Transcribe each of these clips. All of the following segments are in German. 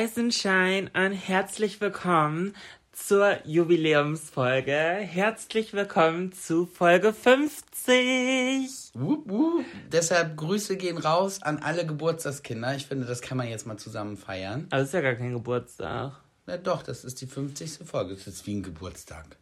Rise and Shine und herzlich willkommen zur Jubiläumsfolge. Herzlich willkommen zu Folge 50. Wup, wup. Deshalb Grüße gehen raus an alle Geburtstagskinder. Ich finde, das kann man jetzt mal zusammen feiern. Aber es ist ja gar kein Geburtstag. Na doch, das ist die 50. Folge. Das ist wie ein Geburtstag.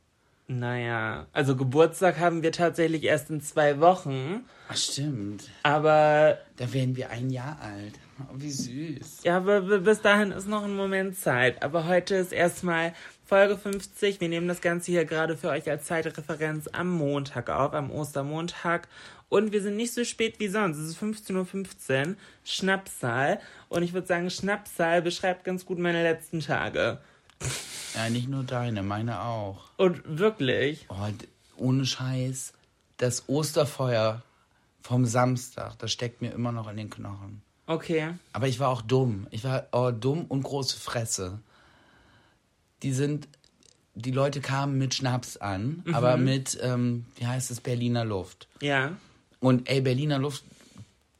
Naja, also Geburtstag haben wir tatsächlich erst in zwei Wochen. Ach, stimmt. Aber. Da werden wir ein Jahr alt. Oh, wie süß. Ja, aber bis dahin ist noch ein Moment Zeit. Aber heute ist erstmal Folge 50. Wir nehmen das Ganze hier gerade für euch als Zeitreferenz am Montag auf, am Ostermontag. Und wir sind nicht so spät wie sonst. Es ist 15.15 Uhr, Schnapszahl. Und ich würde sagen, Schnapszahl beschreibt ganz gut meine letzten Tage. Ja, nicht nur deine, meine auch. Und wirklich? Oh, ohne Scheiß. Das Osterfeuer vom Samstag, das steckt mir immer noch in den Knochen. Okay. Aber ich war auch dumm. Ich war oh, dumm und große Fresse. Die sind, die Leute kamen mit Schnaps an, mhm. aber mit, ähm, wie heißt es, Berliner Luft. Ja. Und ey, Berliner Luft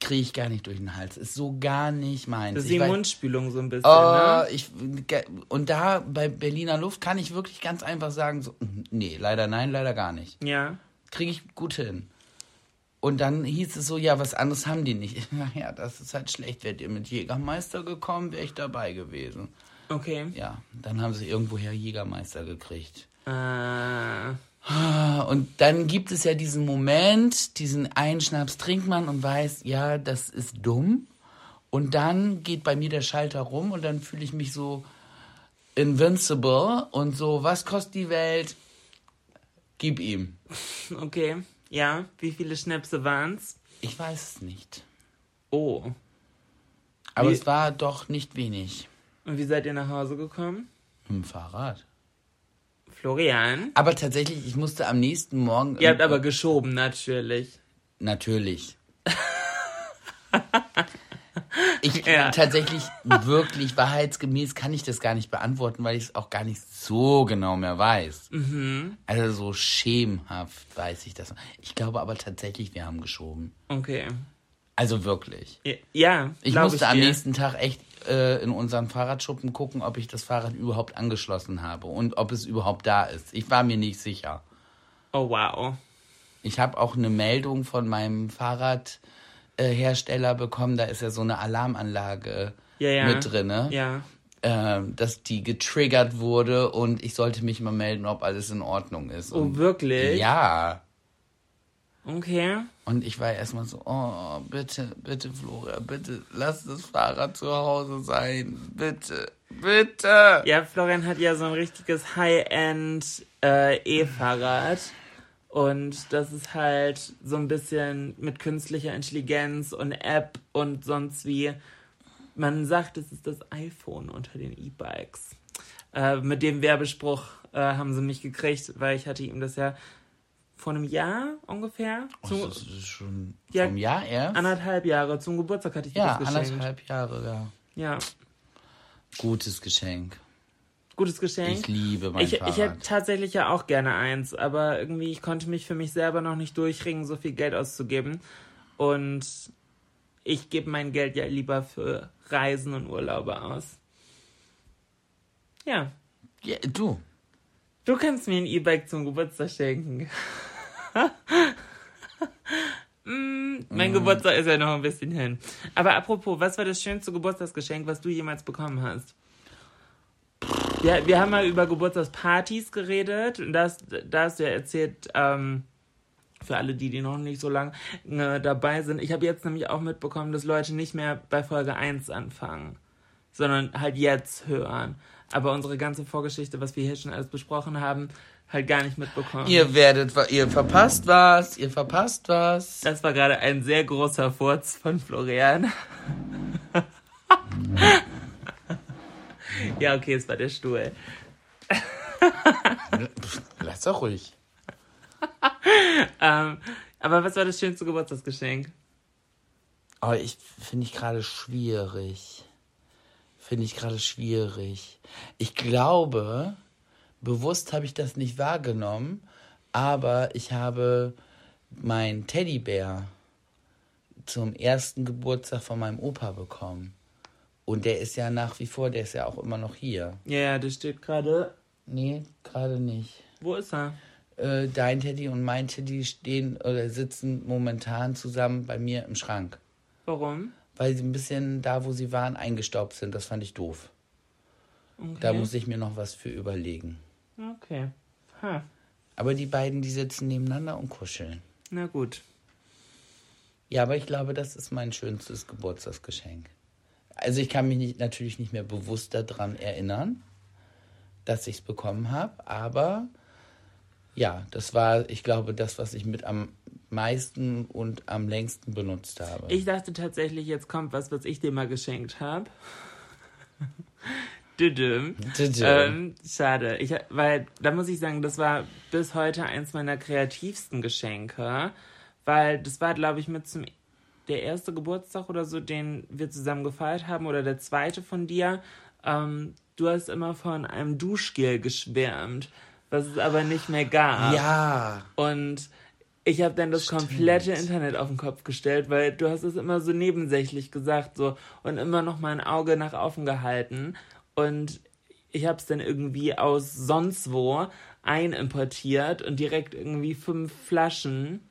kriege ich gar nicht durch den Hals. Ist so gar nicht meins. Das ist die Mundspülung so ein bisschen, oh, ne? Ich, und da bei Berliner Luft kann ich wirklich ganz einfach sagen, so, nee, leider nein, leider gar nicht. Ja. Kriege ich gut hin. Und dann hieß es so, ja, was anderes haben die nicht. Naja, das ist halt schlecht. Wärt ihr mit Jägermeister gekommen, wäre ich dabei gewesen. Okay. Ja, dann haben sie irgendwoher Jägermeister gekriegt. Äh. Und dann gibt es ja diesen Moment, diesen einen Schnaps trinkt man und weiß, ja, das ist dumm. Und dann geht bei mir der Schalter rum und dann fühle ich mich so invincible und so, was kostet die Welt? Gib ihm. Okay, ja. Wie viele Schnäpse waren's? Ich weiß es nicht. Oh. Aber wie? es war doch nicht wenig. Und wie seid ihr nach Hause gekommen? Mit dem Fahrrad. Florian. Aber tatsächlich, ich musste am nächsten Morgen. Ihr habt aber geschoben, natürlich. Natürlich. ich ja. tatsächlich wirklich wahrheitsgemäß kann ich das gar nicht beantworten, weil ich es auch gar nicht so genau mehr weiß. Mhm. Also so schemenhaft weiß ich das. Ich glaube aber tatsächlich, wir haben geschoben. Okay. Also wirklich. Ja. Ich musste ich am nächsten Tag echt äh, in unseren Fahrradschuppen gucken, ob ich das Fahrrad überhaupt angeschlossen habe und ob es überhaupt da ist. Ich war mir nicht sicher. Oh wow. Ich habe auch eine Meldung von meinem Fahrradhersteller bekommen. Da ist ja so eine Alarmanlage ja, ja. mit drin. Ja. Äh, dass die getriggert wurde und ich sollte mich mal melden, ob alles in Ordnung ist. Oh, und wirklich? Ja. Okay. Und ich war erstmal so, oh, bitte, bitte, Flora, bitte, lass das Fahrrad zu Hause sein. Bitte, bitte. Ja, Florian hat ja so ein richtiges High-End äh, E-Fahrrad. Und das ist halt so ein bisschen mit künstlicher Intelligenz und App und sonst wie. Man sagt, es ist das iPhone unter den E-Bikes. Äh, mit dem Werbespruch äh, haben sie mich gekriegt, weil ich hatte ihm das ja vor einem Jahr ungefähr. Zum, das ist schon ja, vom Jahr erst? Anderthalb Jahre. Zum Geburtstag hatte ich ja, das geschenkt. Ja, anderthalb Jahre, ja. Ja. Gutes Geschenk. Gutes Geschenk. Ich liebe mein ich, Fahrrad. Ich hätte tatsächlich ja auch gerne eins, aber irgendwie, ich konnte mich für mich selber noch nicht durchringen, so viel Geld auszugeben. Und ich gebe mein Geld ja lieber für Reisen und Urlaube aus. Ja. Ja, du. Du kannst mir ein E-Bike zum Geburtstag schenken mm, mein mm. Geburtstag ist ja noch ein bisschen hin. Aber apropos, was war das schönste Geburtstagsgeschenk, was du jemals bekommen hast? Ja, wir haben mal über Geburtstagspartys geredet und das, da hast du ja erzählt, ähm, für alle die, die noch nicht so lange äh, dabei sind. Ich habe jetzt nämlich auch mitbekommen, dass Leute nicht mehr bei Folge 1 anfangen, sondern halt jetzt hören. Aber unsere ganze Vorgeschichte, was wir hier schon alles besprochen haben, halt gar nicht mitbekommen. Ihr werdet, ihr verpasst was, ihr verpasst was. Das war gerade ein sehr großer Furz von Florian. ja, okay, es war der Stuhl. Lass doch ruhig. ähm, aber was war das schönste Geburtstagsgeschenk? Oh, ich finde ich gerade schwierig. Finde ich gerade schwierig. Ich glaube, bewusst habe ich das nicht wahrgenommen, aber ich habe meinen Teddybär zum ersten Geburtstag von meinem Opa bekommen. Und der ist ja nach wie vor, der ist ja auch immer noch hier. Ja, ja, das steht gerade. Nee, gerade nicht. Wo ist er? Äh, dein Teddy und mein Teddy stehen oder sitzen momentan zusammen bei mir im Schrank. Warum? Weil sie ein bisschen da, wo sie waren, eingestaubt sind. Das fand ich doof. Okay. Da muss ich mir noch was für überlegen. Okay. Ha. Aber die beiden, die sitzen nebeneinander und kuscheln. Na gut. Ja, aber ich glaube, das ist mein schönstes Geburtstagsgeschenk. Also ich kann mich nicht, natürlich nicht mehr bewusst daran erinnern, dass ich es bekommen habe, aber ja, das war, ich glaube, das, was ich mit am meisten und am längsten benutzt habe. Ich dachte tatsächlich, jetzt kommt was, was ich dir mal geschenkt habe. Düdüm. Düdüm. Ähm, schade. Ich, weil, da muss ich sagen, das war bis heute eins meiner kreativsten Geschenke. Weil das war, glaube ich, mit zum der erste Geburtstag oder so, den wir zusammen gefeiert haben, oder der zweite von dir. Ähm, du hast immer von einem Duschgel geschwärmt, was es aber nicht mehr gab. ja, Und ich habe dann das Stimmt. komplette Internet auf den Kopf gestellt, weil du hast es immer so nebensächlich gesagt so und immer noch mal ein Auge nach offen gehalten und ich habe es dann irgendwie aus sonst wo einimportiert und direkt irgendwie fünf Flaschen,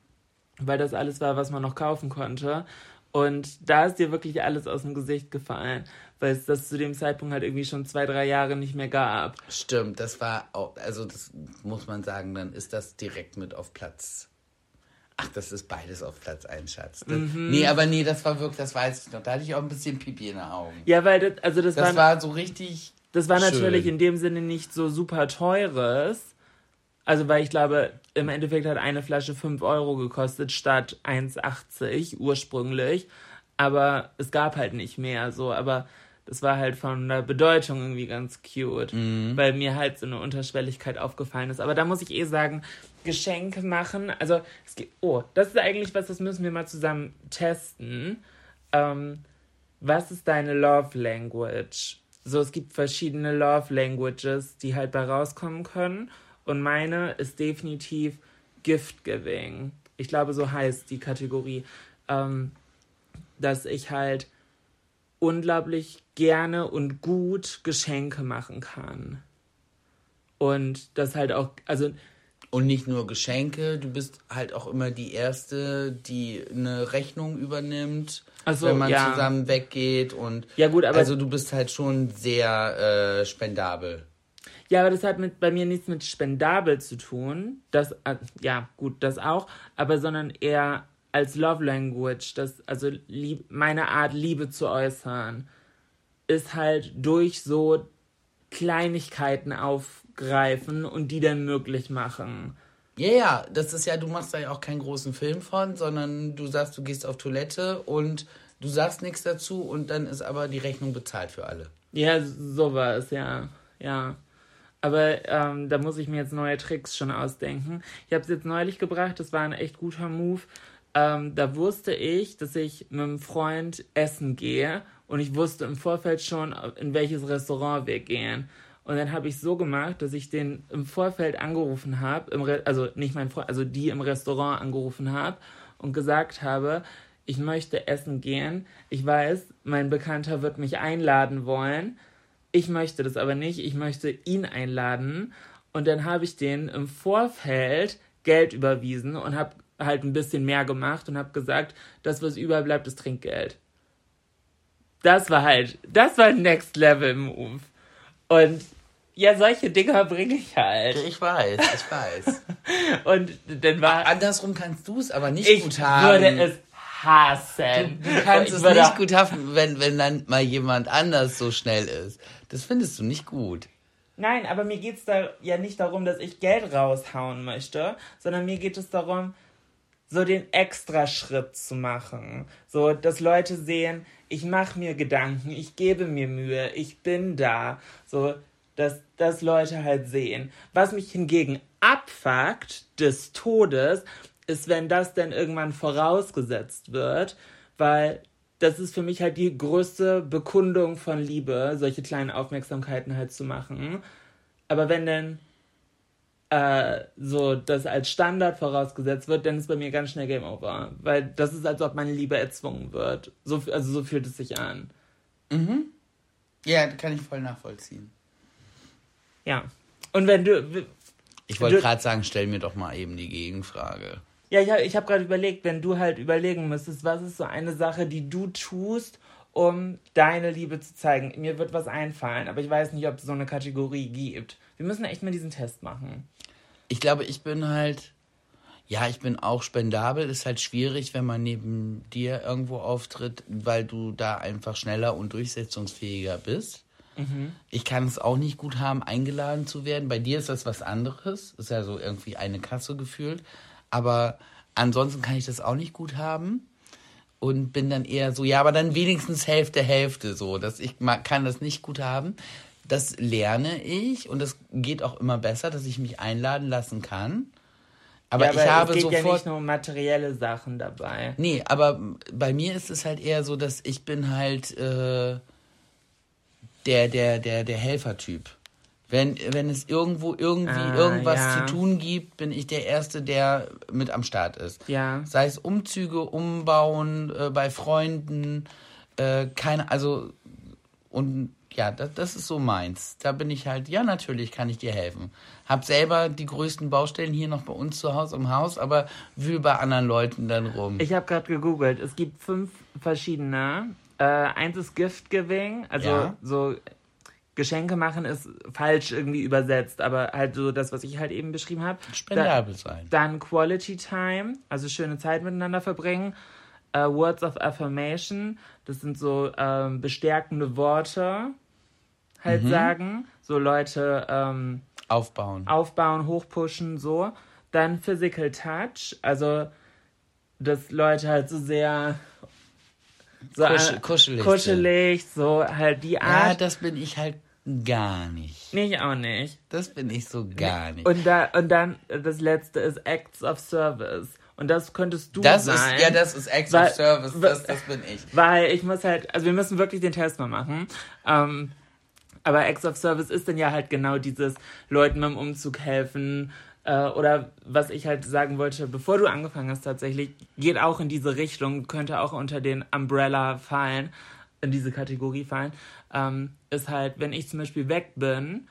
weil das alles war, was man noch kaufen konnte. Und da ist dir wirklich alles aus dem Gesicht gefallen, weil es das zu dem Zeitpunkt halt irgendwie schon zwei, drei Jahre nicht mehr gab. stimmt. Das war auch, also das muss man sagen, dann ist das direkt mit auf Platz. Ach, das ist beides auf Platz 1, Schatz. Das, Mhm. Nee, aber nee, das war wirklich, das weiß ich noch. Da hatte ich auch ein bisschen Pipi in den Augen. Ja, weil das, also das, Das war, war so richtig. Das war natürlich Schön. in dem Sinne nicht so super teures. Also, weil ich glaube, im Endeffekt hat eine Flasche 5 Euro gekostet statt 1,80 ursprünglich. Aber es gab halt nicht mehr so. Aber das war halt von der Bedeutung irgendwie ganz cute, weil mir halt so eine Unterschwelligkeit aufgefallen ist. Aber da muss ich eh sagen, Geschenke machen, also, es geht, oh, das ist eigentlich was, das müssen wir mal zusammen testen. Ähm, was ist deine Love Language? So, es gibt verschiedene Love Languages, die halt bei rauskommen können. Und meine ist definitiv Gift Giving. Ich glaube, so heißt die Kategorie. Ähm, dass ich halt unglaublich gerne und gut Geschenke machen kann. Und das halt auch, also Und nicht nur Geschenke, du bist halt auch immer die Erste, die eine Rechnung übernimmt, so, wenn man ja. zusammen weggeht. Und Ja, gut, aber- also du bist halt schon sehr äh, spendabel. Ja, aber das hat mit, bei mir nichts mit spendabel zu tun. Das, äh, ja, gut, das auch. Aber sondern eher als Love Language. Das, also lieb, meine Art, Liebe zu äußern, ist halt durch so Kleinigkeiten aufgreifen und die dann möglich machen. Ja, ja, das ist ja, du machst da ja auch keinen großen Film von, sondern du sagst, du gehst auf Toilette und du sagst nichts dazu und dann ist aber die Rechnung bezahlt für alle. Ja, so war es, ja. Ja. Aber ähm, da muss ich mir jetzt neue Tricks schon ausdenken. Ich habe es jetzt neulich gebracht, das war ein echt guter Move. Ähm, da wusste ich, dass ich mit einem Freund essen gehe und ich wusste im Vorfeld schon, in welches Restaurant wir gehen. Und dann habe ich so gemacht, dass ich den im Vorfeld angerufen habe, also nicht mein Freund, also die im Restaurant angerufen habe und gesagt habe, ich möchte essen gehen. Ich weiß, mein Bekannter wird mich einladen wollen. Ich möchte das aber nicht. Ich möchte ihn einladen. Und dann habe ich den im Vorfeld Geld überwiesen und habe halt ein bisschen mehr gemacht und habe gesagt, das, was überbleibt, ist Trinkgeld. Das war halt, das war Next Level Move. Und ja, solche Dinger bringe ich halt. Ich weiß, ich weiß. Und dann war, Andersrum kannst du es aber nicht ich gut haben. würde es hassen. Du kannst es nicht gut haben, wenn, wenn dann mal jemand anders so schnell ist. Das findest du nicht gut. Nein, aber mir geht's da ja nicht darum, dass ich Geld raushauen möchte, sondern mir geht es darum, so den Extraschritt zu machen. So, dass Leute sehen, ich mache mir Gedanken, ich gebe mir Mühe, ich bin da. So, dass das Leute halt sehen. Was mich hingegen abfuckt des Todes, ist, wenn das dann irgendwann vorausgesetzt wird, weil das ist für mich halt die größte Bekundung von Liebe, solche kleinen Aufmerksamkeiten halt zu machen. Aber wenn dann äh, so das als Standard vorausgesetzt wird, dann ist bei mir ganz schnell Game Over. Weil das ist, als ob meine Liebe erzwungen wird. So, also so fühlt es sich an. Ja, kann ich voll nachvollziehen. Ja. Und wenn du. Ich wollte gerade sagen, stell mir doch mal eben die Gegenfrage. Ja, ich habe ich hab gerade überlegt, wenn du halt überlegen müsstest, was ist so eine Sache, die du tust, um deine Liebe zu zeigen. Mir wird was einfallen, aber ich weiß nicht, ob es so eine Kategorie gibt. Wir müssen echt mal diesen Test machen. Ich glaube, ich bin halt. Ja, ich bin auch spendabel. Ist halt schwierig, wenn man neben dir irgendwo auftritt, weil du da einfach schneller und durchsetzungsfähiger bist. Ich kann es auch nicht gut haben, eingeladen zu werden. Bei dir ist das was anderes. Ist ja so irgendwie eine Kasse gefühlt. Aber ansonsten kann ich das auch nicht gut haben. Und bin dann eher so, ja, aber dann wenigstens Hälfte, Hälfte so. Dass ich kann das nicht gut haben. Das lerne ich und das geht auch immer besser, dass ich mich einladen lassen kann. Aber, ja, ich habe es geht ja sofort. nicht nur um materielle Sachen dabei. Nee, aber bei mir ist es halt eher so, dass ich bin halt äh, der, der, der, der Helfertyp. Wenn, wenn es irgendwo irgendwie Ah, irgendwas ja. zu tun gibt, bin ich der Erste, der mit am Start ist. Ja. Sei es Umzüge, Umbauen, äh, bei Freunden, äh, keine, also, und ja, das, das ist so meins. Da bin ich halt, ja, natürlich kann ich dir helfen. Hab selber die größten Baustellen hier noch bei uns zu Hause im Haus, aber wühl bei anderen Leuten dann rum. Ich habe gerade gegoogelt. Es gibt fünf verschiedene. Äh, eins ist Gift Giving, also Ja. so Geschenke machen ist falsch irgendwie übersetzt, aber halt so das, was ich halt eben beschrieben habe. Spendabel sein. Dann Quality Time, also schöne Zeit miteinander verbringen. Äh, Words of Affirmation, das sind so ähm, bestärkende Worte halt Mhm. sagen. So Leute ähm, Aufbauen. aufbauen, hochpushen, so. Dann Physical Touch, also dass Leute halt so sehr so Kusch- kuschelig kuschelig, so halt die Ja, Art. das bin ich halt gar nicht. nee, ich auch nicht. Das bin ich so gar nicht. Und, da, und dann das letzte ist Acts of Service. Und das könntest du das sein. ist, ja, das ist Acts Weil- of Service, das, das bin ich. Weil ich muss halt, also wir müssen wirklich den Test mal machen. Ähm, aber Acts of Service ist dann ja halt genau dieses Leuten beim Umzug helfen. Äh, oder was ich halt sagen wollte, bevor du angefangen hast tatsächlich, geht auch in diese Richtung, könnte auch unter den Umbrella fallen, in diese Kategorie fallen, ähm, ist halt, wenn ich zum Beispiel weg bin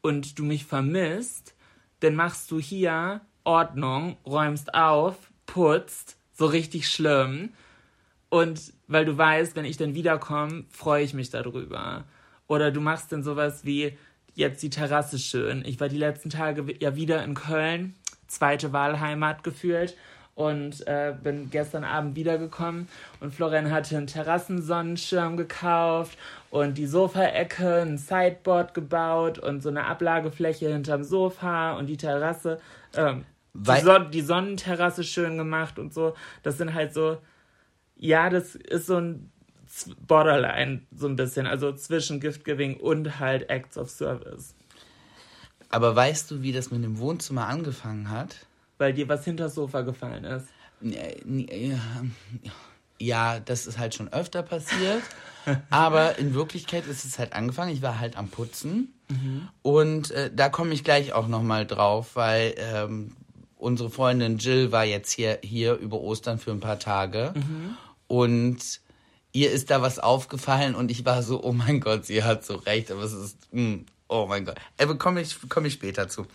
und du mich vermisst, dann machst du hier Ordnung, räumst auf, putzt, so richtig schlimm. Und weil du weißt, wenn ich dann wiederkomme, freue ich mich darüber. Oder du machst dann sowas wie jetzt die Terrasse schön. Ich war die letzten Tage ja wieder in Köln, zweite Wahlheimat gefühlt und äh, bin gestern Abend wiedergekommen und Florian hatte einen Terrassensonnenschirm gekauft und die Sofaecke, ein Sideboard gebaut und so eine Ablagefläche hinterm Sofa und die Terrasse, ähm, die, Son die Sonnenterrasse schön gemacht und so. Das sind halt so, ja, das ist so ein Borderline, so ein bisschen, also zwischen Gift-Giving und halt Acts of Service. Aber weißt du, wie das mit dem Wohnzimmer angefangen hat? Weil dir was hinter das Sofa gefallen ist. Ja, das ist halt schon öfter passiert. aber in Wirklichkeit ist es halt angefangen. Ich war halt am Putzen. Und äh, da komme ich gleich auch nochmal drauf, weil ähm, unsere Freundin Jill war jetzt hier, hier über Ostern für ein paar Tage. Und ihr ist da was aufgefallen und ich war so, oh mein Gott, sie hat so recht, aber es ist, mm, oh mein Gott. Aber komme ich, komm ich später zu.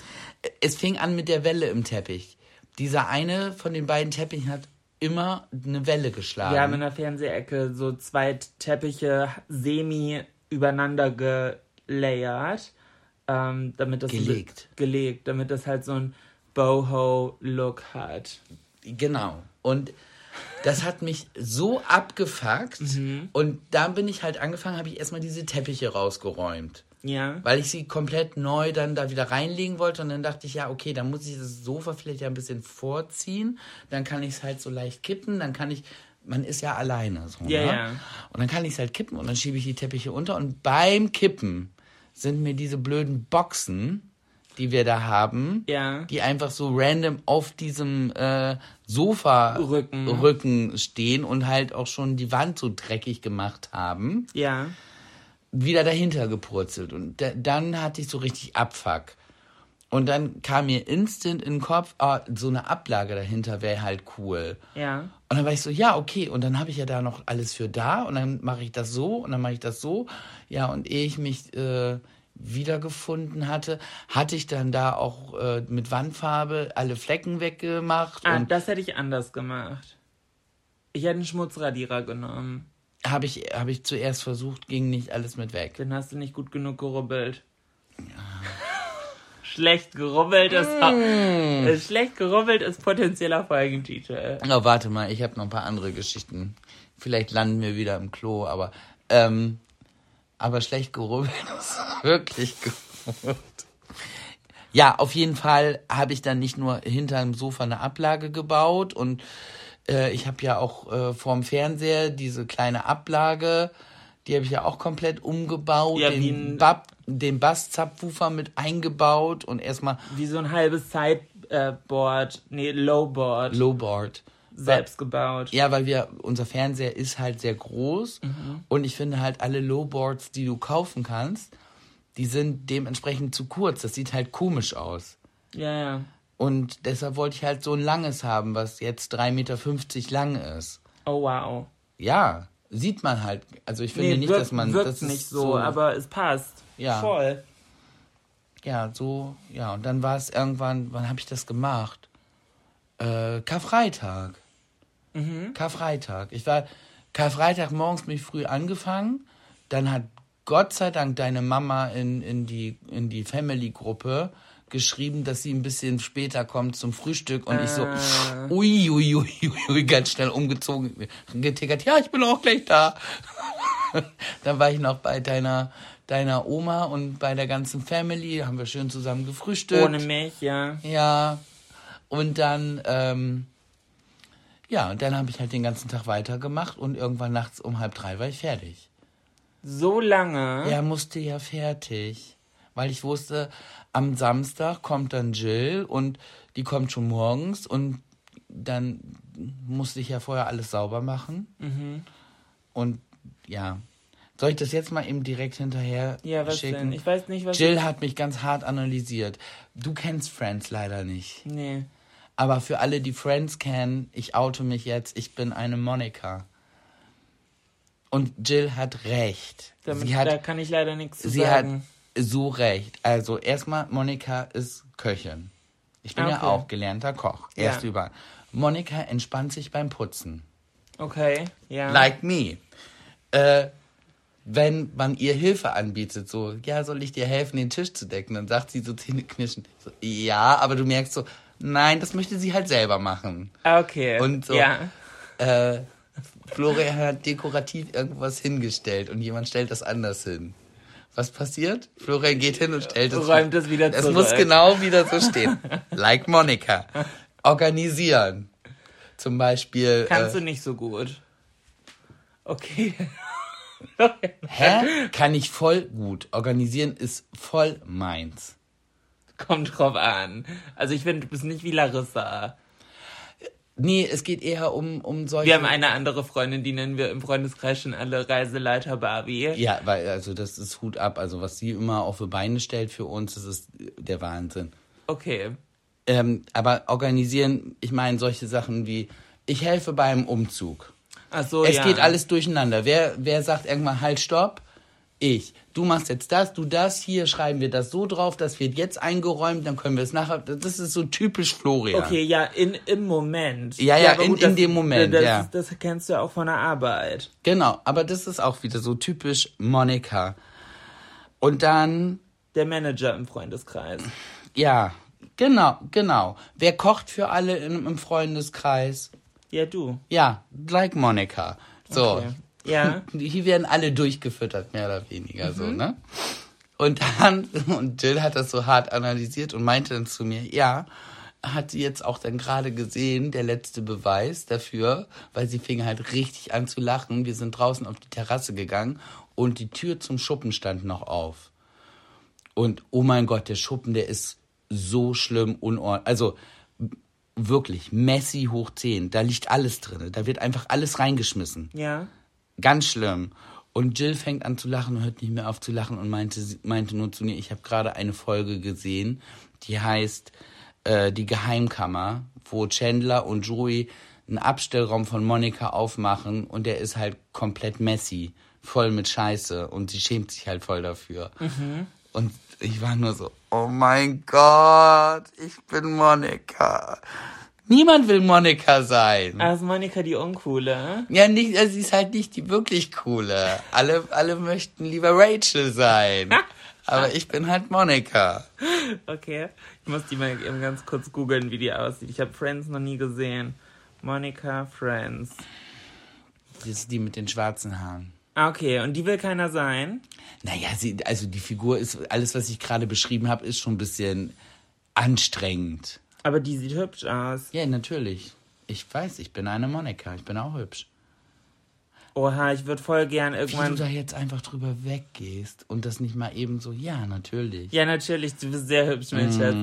Es fing an mit der Welle im Teppich. Dieser eine von den beiden Teppichen hat immer eine Welle geschlagen. Wir haben in der Fernsehecke so zwei Teppiche semi übereinander gelayert. Ähm, damit das Gelegt. gelegt, damit das halt so ein Boho-Look hat. Genau. Und das hat mich so abgefuckt. Mhm. Und da bin ich halt angefangen, habe ich erstmal diese Teppiche rausgeräumt. Ja. Weil ich sie komplett neu dann da wieder reinlegen wollte. Und dann dachte ich, ja, okay, dann muss ich das Sofa vielleicht ja ein bisschen vorziehen. Dann kann ich es halt so leicht kippen. Dann kann ich, man ist ja alleine. So, Ja, ne? ja. Und dann kann ich es halt kippen und dann schiebe ich die Teppiche unter. Und beim Kippen sind mir diese blöden Boxen, die wir da haben, Ja. die einfach so random auf diesem äh, Sofa Rücken. Rücken stehen und halt auch schon die Wand so dreckig gemacht haben Ja. Wieder dahinter gepurzelt. Und da, dann hatte ich so richtig Abfuck. Und dann kam mir instant in den Kopf, ah, so eine Ablage dahinter wäre halt cool. Ja. Und dann war ich so, ja, okay. Und dann habe ich ja da noch alles für da. Und dann mache ich das so und dann mache ich das so. Ja, und ehe ich mich äh, wiedergefunden hatte, hatte ich dann da auch äh, mit Wandfarbe alle Flecken weggemacht. Ah, und das hätte ich anders gemacht. Ich hätte einen Schmutzradierer genommen. Habe ich, hab ich zuerst versucht, ging nicht alles mit weg. Dann hast du nicht gut genug gerubbelt. Schlecht gerubbelt ist, Mm. äh, schlecht gerubbelt ist potenzieller Folgentitel. Oh, warte mal, ich habe noch ein paar andere Geschichten. Vielleicht landen wir wieder im Klo, aber ähm, aber schlecht gerubbelt ist wirklich gut. Ja, auf jeden Fall habe ich dann nicht nur hinter dem Sofa eine Ablage gebaut und äh, ich habe ja auch äh, vorm Fernseher diese kleine Ablage, die habe ich ja auch komplett umgebaut, Ja, den, Bab, den Bass-Subwoofer mit eingebaut und erstmal Wie so ein halbes Sideboard, nee, Lowboard, Lowboard. selbst gebaut. Ja, weil wir, unser Fernseher ist halt sehr groß und ich finde halt alle Lowboards, die du kaufen kannst, die sind dementsprechend zu kurz. Das sieht halt komisch aus. Ja, ja. Und deshalb wollte ich halt so ein langes haben, was jetzt 3,50 Meter lang ist. Oh, wow. Ja, sieht man halt. Also ich finde Nee, nicht, wirkt, dass man. wirkt das nicht so, aber es passt. Ja. Voll. Ja, so, ja. Und dann war es irgendwann, wann habe ich das gemacht? Äh, Karfreitag. Karfreitag. Ich war Karfreitag morgens mich früh angefangen. Dann hat Gott sei Dank deine Mama in, in die, in die Family-Gruppe geschrieben, dass sie ein bisschen später kommt zum Frühstück und ich so, ui, ui, ui, ui, ui, ganz schnell umgezogen, getickert, ja, ich bin auch gleich da. Dann war ich noch bei deiner, deiner Oma und bei der ganzen Family, haben wir schön zusammen gefrühstückt. Ohne mich, ja. Ja. Und dann, ähm, ja, und dann habe ich halt den ganzen Tag weitergemacht und irgendwann nachts um halb drei war ich fertig. So lange. Ja, musste ja fertig. Weil ich wusste, am Samstag kommt dann Jill und die kommt schon morgens und dann musste ich ja vorher alles sauber machen. Und ja. Soll ich das jetzt mal eben direkt hinterher Ja, was schicken? denn? Ich weiß nicht, was. Jill hat mich ganz hart analysiert. Du kennst Friends leider nicht. Nee. Aber für alle, die Friends kennen, ich oute mich jetzt, ich bin eine Monika. Und Jill hat recht. Damit, sie hat, da kann ich leider nichts zu sagen. hat so recht. Also erstmal, Monika ist Köchin. Ich bin ja Okay. auch gelernter Koch. Ja. Erst über. Monika entspannt sich beim Putzen. Okay, ja. Like me. Äh, wenn man ihr Hilfe anbietet, so, ja, soll ich dir helfen, den Tisch zu decken? Dann sagt sie so zähneknirschend, so, ja, aber du merkst so, nein, das möchte sie halt selber machen. Okay. Und so. Ja. Äh, Florian hat dekorativ irgendwas hingestellt und jemand stellt das anders hin. Was passiert? Florian geht hin und stellt es Räumt es wieder Es zurück. muss genau wieder so stehen. Like Monika. Organisieren. Zum Beispiel. Kannst äh, du nicht so gut. Okay. Hä? Kann ich voll gut. Organisieren ist voll meins. Kommt drauf an. Also ich finde, du bist nicht wie Larissa. Nee, es geht eher um, um solche. Wir haben eine andere Freundin, die nennen wir im Freundeskreis schon alle Reiseleiter Barbie. Ja, weil, also das ist Hut ab. Also was sie immer auf die Beine stellt für uns, das ist der Wahnsinn. Okay. Ähm, aber organisieren, ich meine solche Sachen wie, ich helfe beim Umzug. Ach so, es ja. geht alles durcheinander. Wer, wer sagt irgendwann, halt, stopp? Ich. Du machst jetzt das, du das, hier schreiben wir das so drauf, das wird jetzt eingeräumt, dann können wir es nachher. Das ist so typisch Florian. Okay, ja, in, im Moment. Ja, ja, aber in- in dem Moment, das, ja. Das kennst du ja auch von der Arbeit. Genau, aber das ist auch wieder so typisch Monika. Und dann, Der Manager im Freundeskreis. ja, genau, genau. Wer kocht für alle im, im Freundeskreis? Ja, du. Ja, like Monika. So. Okay. Ja. Hier werden alle durchgefüttert, mehr oder weniger so, ne? Und dann, und Jill hat das so hart analysiert und meinte dann zu mir, ja, hat sie jetzt auch dann gerade gesehen, der letzte Beweis dafür, weil sie fing halt richtig an zu lachen. Wir sind draußen auf die Terrasse gegangen und die Tür zum Schuppen stand noch auf. Und oh mein Gott, der Schuppen, der ist so schlimm unordentlich. Also wirklich, Messi hoch 10. Da liegt alles drin. Da wird einfach alles reingeschmissen. Ja. Ganz schlimm. Und Jill fängt an zu lachen und hört nicht mehr auf zu lachen und meinte, meinte nur zu mir, ich habe gerade eine Folge gesehen, die heißt äh, Die Geheimkammer, wo Chandler und Joey einen Abstellraum von Monika aufmachen und der ist halt komplett messy, voll mit Scheiße und sie schämt sich halt voll dafür. Und ich war nur so, oh mein Gott, ich bin Monika. Niemand will Monika sein. Also Monika die Uncoole. Ja, nicht, also sie ist halt nicht die wirklich coole. Alle, alle möchten lieber Rachel sein. Aber ich bin halt Monika. Okay. Ich muss die mal eben ganz kurz googeln, wie die aussieht. Ich habe Friends noch nie gesehen. Monika Friends. Das ist die mit den schwarzen Haaren. Ah, Okay, und die will keiner sein. Naja, sie, also die Figur ist, alles, was ich gerade beschrieben habe, ist schon ein bisschen anstrengend. Aber die sieht hübsch aus. Ja, natürlich. Ich weiß, ich bin eine Monika. Ich bin auch hübsch. Oha, ich würde voll gern Wie du irgendwann. da jetzt einfach drüber weggehst und das nicht mal eben so, ja, natürlich. Ja, natürlich, du bist sehr hübsch, mein Schatz.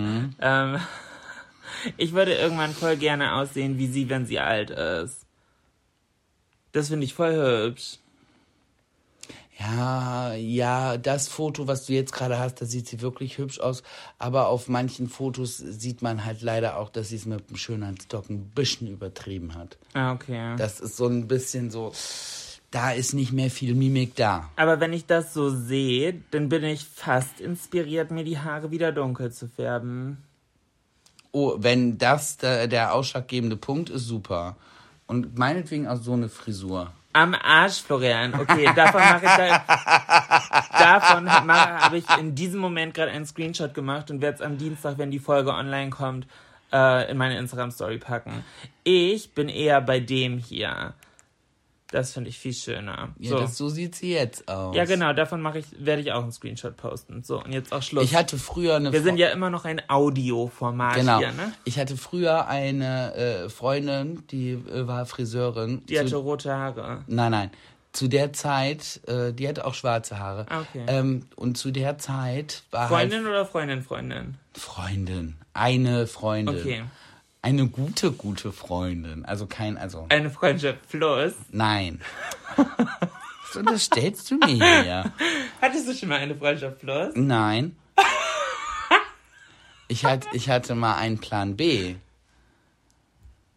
Ähm, ich würde irgendwann voll gerne aussehen wie sie, wenn sie alt ist. Das finde ich voll hübsch. Ja, ja, das Foto, was du jetzt gerade hast, da sieht sie wirklich hübsch aus. Aber auf manchen Fotos sieht man halt leider auch, dass sie es mit dem Schönheitsstock ein bisschen übertrieben hat. Ah, okay. Das ist so ein bisschen so, da ist nicht mehr viel Mimik da. Aber wenn ich das so sehe, dann bin ich fast inspiriert, mir die Haare wieder dunkel zu färben. Oh, wenn das der, der ausschlaggebende Punkt ist, super. Und meinetwegen auch so eine Frisur. Am Arsch, Florian. Okay, davon mache ich da, davon habe ich in diesem Moment gerade einen Screenshot gemacht und werde es am Dienstag, wenn die Folge online kommt, äh, in meine Instagram Story packen. Ich bin eher bei dem hier. Das finde ich viel schöner. Ja, so. das, so sieht sie jetzt aus. ja, genau, davon mache ich, werde ich auch einen Screenshot posten. So, und jetzt auch Schluss. Ich hatte früher eine Wir Fre- sind ja immer noch ein Audioformat Genau. hier, ne? Ich hatte früher eine äh, Freundin, die äh, war Friseurin. Die hatte rote Haare. nein, nein. Zu der Zeit, äh, die hatte auch schwarze Haare. Ah, okay. Ähm, und zu der Zeit war Freundin oder Freundin, Freundin? halt Freundin. Eine Freundin. Okay. Eine gute, gute Freundin. Also kein, also Eine Freundschaft plus. nein. Was unterstellst du mir hier? Hattest du schon mal eine Freundschaft plus? Nein. Ich hatte, ich hatte mal einen Plan B.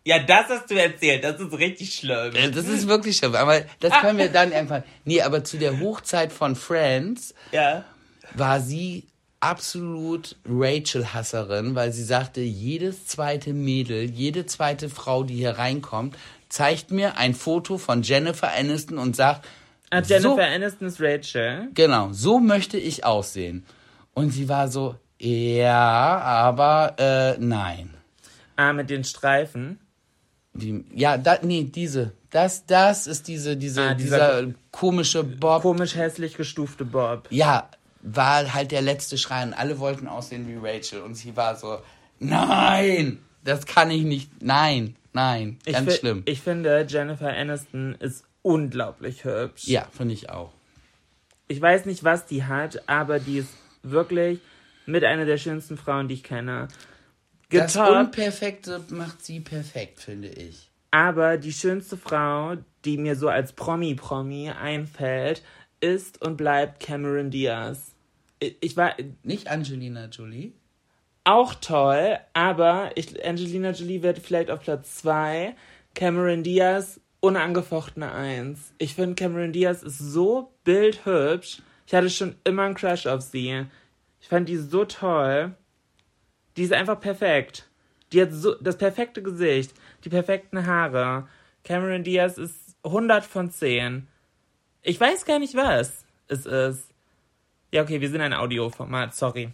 Ja, das hast du erzählt. Das ist richtig schlimm. Äh, Das ist wirklich schlimm, aber das können wir dann irgendwann. Nee, aber zu der Hochzeit von Friends Ja. war sie absolut Rachel-Hasserin, weil sie sagte, jedes zweite Mädel, jede zweite Frau, die hier reinkommt, zeigt mir ein Foto von Jennifer Aniston und sagt, Ah, Jennifer so, Aniston ist Rachel. genau, so möchte ich aussehen. Und sie war so, ja, aber äh, nein. Ah, mit den Streifen. Wie, ja, da, nee, diese. Das, das ist diese, diese, Ah, dieser- dieser, komische Bob. Komisch hässlich gestufte Bob. ja, war halt der letzte Schrei und alle wollten aussehen wie Rachel und sie war so, nein, das kann ich nicht, nein, nein, Ich ganz fi- schlimm. Ich finde, Jennifer Aniston ist unglaublich hübsch. ja, finde ich auch. Ich weiß nicht, was die hat, aber die ist wirklich mit einer der schönsten Frauen, die ich kenne. Das Getoppt, Unperfekte macht sie perfekt, finde ich. aber die schönste Frau, die mir so als Promi-Promi einfällt, ist und bleibt Cameron Diaz. Ich, war Nicht Angelina Jolie? auch toll, aber ich, Angelina Jolie wird vielleicht auf Platz 2. Cameron Diaz unangefochtene Eins. Ich finde, Cameron Diaz ist so bildhübsch. Ich hatte schon immer einen Crush auf sie. Ich fand die so toll. Die ist einfach perfekt. Die hat so das perfekte Gesicht, die perfekten Haare. Cameron Diaz ist 100 von 10. Ich weiß gar nicht, was es ist. Ja, okay, wir sind ein Audioformat, sorry.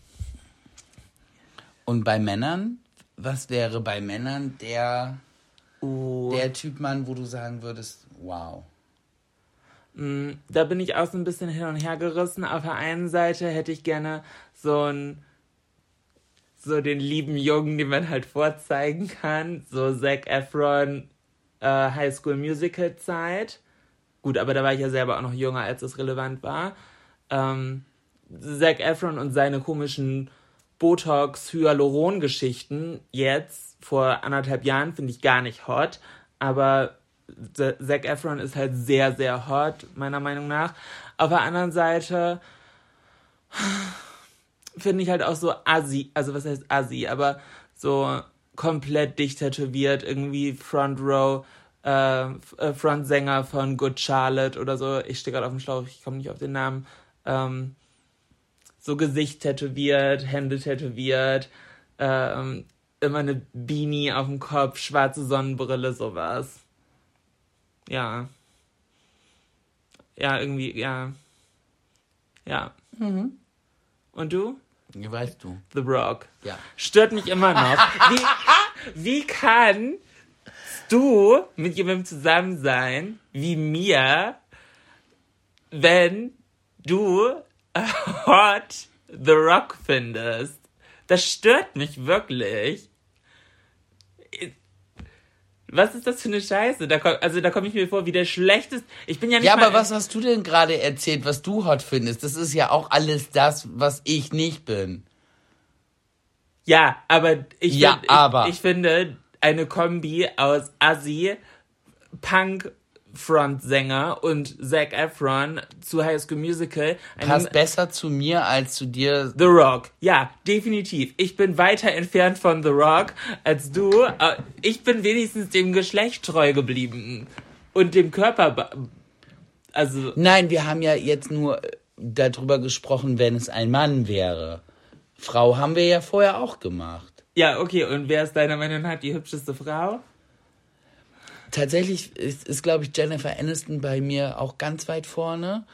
Und bei Männern? Was wäre bei Männern der, Uh. der Typ Mann, wo du sagen würdest, wow. Mm, Da bin ich auch so ein bisschen hin und her gerissen. Auf der einen Seite hätte ich gerne so ein so den lieben Jungen, den man halt vorzeigen kann. So Zac Efron äh, High School Musical Zeit. Gut, aber da war ich ja selber auch noch jünger, als es relevant war. Ähm, Zac Efron und seine komischen Botox-Hyaluron-Geschichten jetzt vor anderthalb Jahren finde ich gar nicht hot. Aber Zac Efron ist halt sehr, sehr hot, meiner Meinung nach. Auf der anderen Seite finde ich halt auch so assi, also was heißt assi, aber so komplett dicht tätowiert, irgendwie Front Row, äh, äh Frontsänger von Good Charlotte oder so. Ich stehe gerade auf dem Schlauch, ich komme nicht auf den Namen. Ähm, so Gesicht tätowiert, Hände tätowiert, ähm, immer eine Beanie auf dem Kopf, schwarze Sonnenbrille, sowas. Ja. Ja, irgendwie, ja. Ja. Mhm. Und du? Wie weißt du? The Rock. Ja. Stört mich immer noch. Wie, wie kannst du mit jemandem zusammen sein, wie mir, wenn du hot The Rock findest? Das stört mich wirklich. Was ist das für eine Scheiße? Da komm, also da komme ich mir vor wie der schlechteste. Ich bin ja nicht Ja, aber was hast du denn gerade erzählt, was du hot findest? Das ist ja auch alles das, was ich nicht bin. Ja, aber ich, Ja, find, aber. Ich, ich finde eine Kombi aus Assi, Punk Frontsänger und Zac Efron zu High School Musical. Passt besser zu mir als zu dir. The Rock. Ja, definitiv. Ich bin weiter entfernt von The Rock als du. Äh, Ich bin wenigstens dem Geschlecht treu geblieben. Und dem Körper. Also, Nein, wir haben ja jetzt nur äh, darüber gesprochen, wenn es ein Mann wäre. Frau haben wir ja vorher auch gemacht. ja, okay. Und wer ist deiner Meinung nach die hübscheste Frau? Tatsächlich ist, ist glaube ich, Jennifer Aniston bei mir auch ganz weit vorne.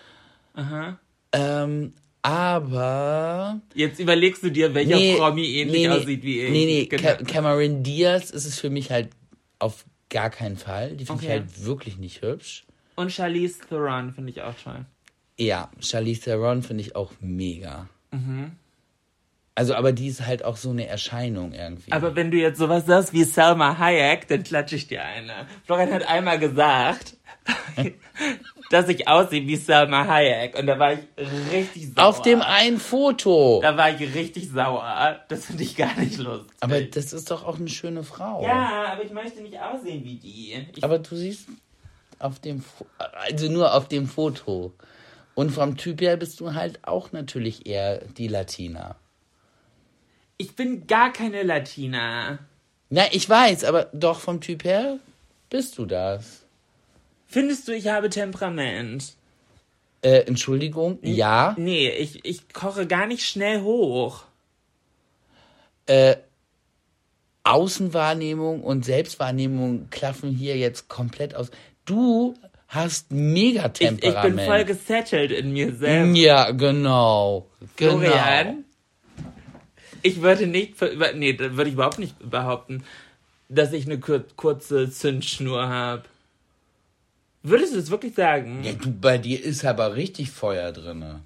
Aha. Ähm, aber. Jetzt überlegst du dir, welcher Promi ähnlich aussieht wie ich. Nee, nee, Genau. Ca Cameron Diaz ist es für mich halt auf gar keinen Fall. Die finde ich Okay. halt wirklich nicht hübsch. Und Charlize Theron finde ich auch toll. Ja, Charlize Theron finde ich auch mega. Mhm. Also, aber die ist halt auch so eine Erscheinung irgendwie. Aber wenn du jetzt sowas sagst wie Selma Hayek, dann klatsche ich dir eine. Florian hat einmal gesagt, dass ich aussehe wie Selma Hayek. Und da war ich richtig sauer. auf dem einen Foto. Da war ich richtig sauer. Das finde ich gar nicht lustig. Aber das ist doch auch eine schöne Frau. ja, aber ich möchte nicht aussehen wie die. Ich, Aber du siehst auf dem, Fo also nur auf dem Foto. Und vom Typ her bist du halt auch natürlich eher die Latina. Ich bin gar keine Latina. Na, ich weiß, aber doch vom Typ her bist du das. Findest du, ich habe Temperament? Äh, Entschuldigung, ja. Nee, ich, ich koche gar nicht schnell hoch. Äh, Außenwahrnehmung und Selbstwahrnehmung klaffen hier jetzt komplett aus. Du hast mega Ich, ich bin Temperament. voll gesettelt in mir selbst. ja, genau. Genau. Ich würde nicht, nee, das würde ich überhaupt nicht behaupten, dass ich eine kur kurze Zündschnur habe. Würdest du es wirklich sagen? Ja, du, bei dir ist aber richtig Feuer drinne.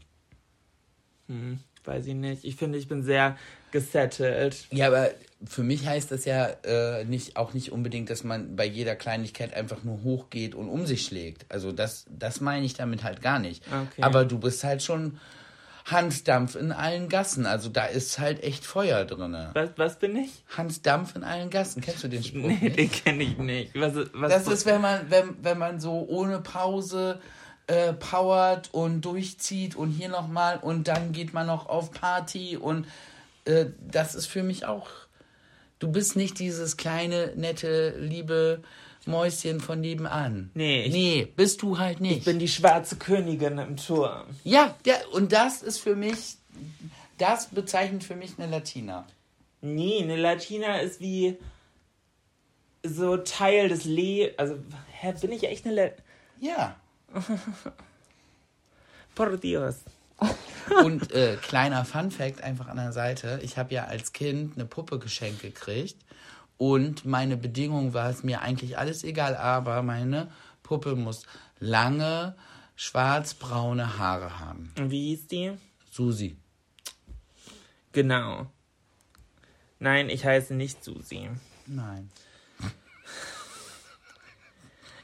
Weiß ich nicht. Ich finde, ich bin sehr gesettelt. Ja, aber für mich heißt das ja äh, nicht, auch nicht unbedingt, dass man bei jeder Kleinigkeit einfach nur hochgeht und um sich schlägt. Also das, das meine ich damit halt gar nicht. Okay. Aber du bist halt schon Hans Dampf in allen Gassen. Also da ist halt echt Feuer drinne. Was, was bin ich? Hans Dampf in allen Gassen. Kennst du den Spruch? Nee, nicht? den kenne ich nicht. Was, was, Das ist, wenn man, wenn, wenn man so ohne Pause äh, powert und durchzieht und hier nochmal und dann geht man noch auf Party und äh, das ist für mich auch. Du bist nicht dieses kleine, nette, liebe Mäuschen von nebenan. Nee, ich- Nee, bist du halt nicht. ich bin die schwarze Königin im Turm. ja, der, und das ist für mich, das bezeichnet für mich eine Latina. Nee, eine Latina ist wie so Teil des Le... Also, hä, bin ich echt eine La... Ja. Por Dios. Und äh, kleiner Fun Fact einfach an der Seite. Ich habe ja als Kind eine Puppe geschenkt gekriegt. Und meine Bedingung war es mir eigentlich alles egal, aber meine Puppe muss lange, schwarzbraune Haare haben. Und wie hieß die? Susi. Genau. Nein, ich heiße nicht Susi. Nein.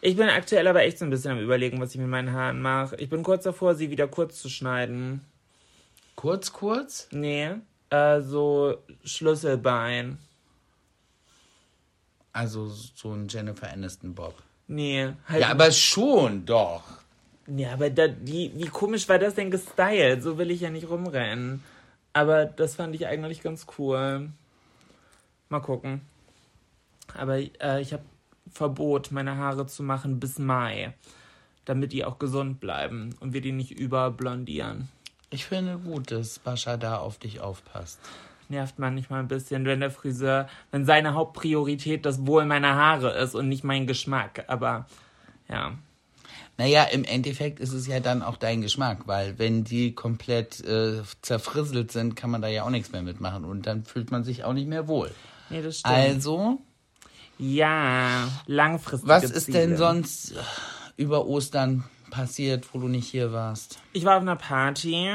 Ich bin aktuell aber echt so ein bisschen am überlegen, was ich mit meinen Haaren mache. Ich bin kurz davor, sie wieder kurz zu schneiden. Kurz, kurz. Nee, äh, so Schlüsselbein. Also so ein Jennifer Aniston Bob. Nee, halt. Ja, aber schon, doch. Ja, aber da, wie, wie komisch war das denn gestylt? So will ich ja nicht rumrennen. Aber das fand ich eigentlich ganz cool. Mal gucken. Aber äh, ich habe Verbot, meine Haare zu machen bis Mai. Damit die auch gesund bleiben und wir die nicht überblondieren. Ich finde gut, dass Bascha da auf dich aufpasst. Nervt manchmal ein bisschen, wenn der Friseur, wenn seine Hauptpriorität das Wohl meiner Haare ist und nicht mein Geschmack. Aber ja. Naja, im Endeffekt ist es ja dann auch dein Geschmack, weil wenn die komplett äh, zerfrisselt sind, kann man da ja auch nichts mehr mitmachen und dann fühlt man sich auch nicht mehr wohl. Nee, das stimmt. Also, ja, langfristig. was ist denn sonst über Ostern passiert, wo du nicht hier warst? Ich war auf einer Party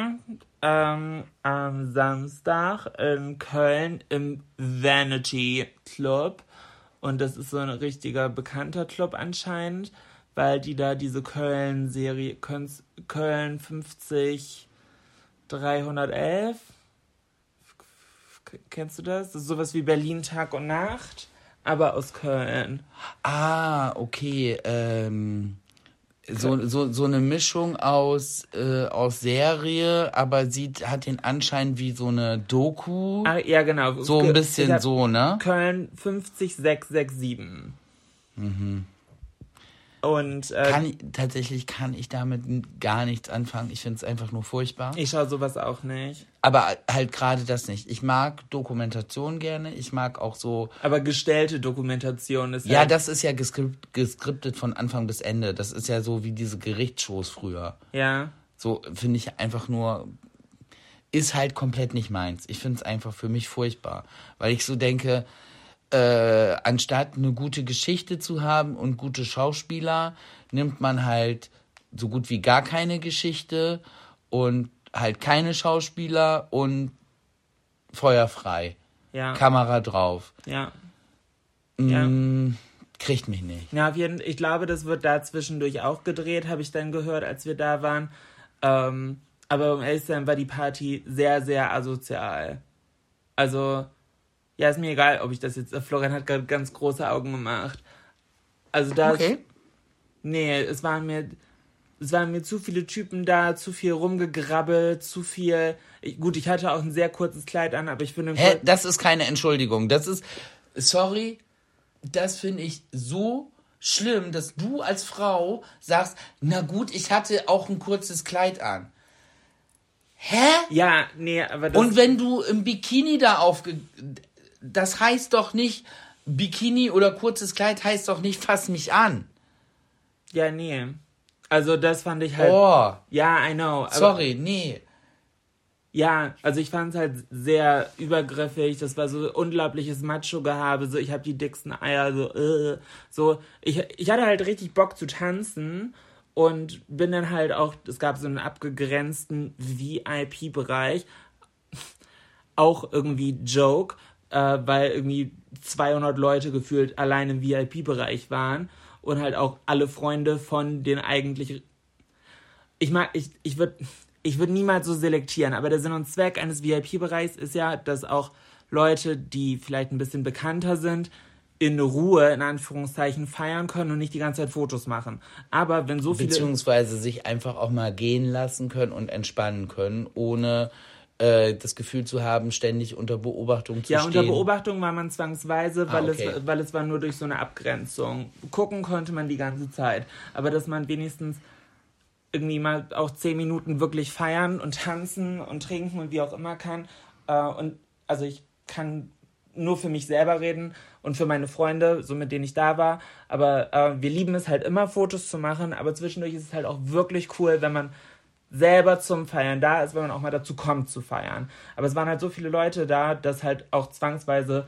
ähm, am Samstag in Köln im Vanity Club. Und das ist so ein richtiger bekannter Club anscheinend, weil die da diese Köln-Serie, Köln 50 311. Kennst du das? Das ist sowas wie Berlin Tag und Nacht, aber aus Köln. Ah, okay. Ähm, so, so, so eine Mischung aus, äh, aus Serie, aber sie hat den Anschein wie so eine Doku. Ah, ja, genau. So ein bisschen so, ne? Köln 50667. Mhm. Und äh, kann, tatsächlich kann ich damit gar nichts anfangen. Ich finde es einfach nur furchtbar. Ich schaue sowas auch nicht. Aber halt gerade das nicht. Ich mag Dokumentation gerne. Ich mag auch so. Aber gestellte Dokumentation ist ja. Ja, das ist ja geskript, geskriptet von Anfang bis Ende. Das ist ja so wie diese Gerichtsshows früher. Ja. So finde ich einfach nur. Ist halt komplett nicht meins. Ich finde es einfach für mich furchtbar. Weil ich so denke, äh, anstatt eine gute Geschichte zu haben und gute Schauspieler, nimmt man halt so gut wie gar keine Geschichte und halt keine Schauspieler und feuerfrei. Ja. Kamera drauf. Ja. Mm, Kriegt mich nicht. Jeden, ich glaube, das wird da zwischendurch auch gedreht, habe ich dann gehört, als wir da waren. Ähm, aber um ehrlich zu sein, war die Party sehr, sehr asozial. Also, ja, ist mir egal, ob ich das jetzt. Florian hat gerade ganz große Augen gemacht. Also da. Okay. Nee, es waren mir. Es waren mir zu viele Typen da, zu viel rumgegrabbelt, zu viel. Ich, gut, ich hatte auch ein sehr kurzes Kleid an, aber ich finde. Hä, das ist keine Entschuldigung. Das ist. Sorry, das finde ich so schlimm, dass du als Frau sagst, na gut, ich hatte auch ein kurzes Kleid an. Hä? Ja, nee, aber das Und wenn du im Bikini da aufge das heißt doch nicht, Bikini oder kurzes Kleid heißt doch nicht, fass mich an. Ja, nee. Also das fand ich halt. Oh. Ja, I know. Sorry, nee. Ja, also ich fand es halt sehr übergriffig. Das war so unglaubliches Macho-Gehabe. So, ich habe die dicksten Eier. So, äh, so. Ich, ich hatte halt richtig Bock zu tanzen und bin dann halt auch. Es gab so einen abgegrenzten VIP-Bereich. Auch irgendwie Joke, äh, weil irgendwie 200 Leute gefühlt allein im VIP-Bereich waren und halt auch alle Freunde von den eigentlich. Ich mag, ich, ich würde ich würd niemals so selektieren, aber der Sinn und Zweck eines VIP-Bereichs ist ja, dass auch Leute, die vielleicht ein bisschen bekannter sind, in Ruhe, in Anführungszeichen, feiern können und nicht die ganze Zeit Fotos machen. Aber wenn so viele. Beziehungsweise sich einfach auch mal gehen lassen können und entspannen können, ohne äh, das Gefühl zu haben, ständig unter Beobachtung zu ja, stehen. Ja, unter Beobachtung war man zwangsweise, weil, ah, okay. es, weil es war nur durch so eine Abgrenzung. Gucken konnte man die ganze Zeit. Aber dass man wenigstens irgendwie mal auch zehn Minuten wirklich feiern und tanzen und trinken und wie auch immer kann. Äh, und also ich kann nur für mich selber reden und für meine Freunde, so mit denen ich da war. Aber äh, wir lieben es halt immer, Fotos zu machen. Aber zwischendurch ist es halt auch wirklich cool, wenn man selber zum Feiern da ist, wenn man auch mal dazu kommt zu feiern. Aber es waren halt so viele Leute da, dass halt auch zwangsweise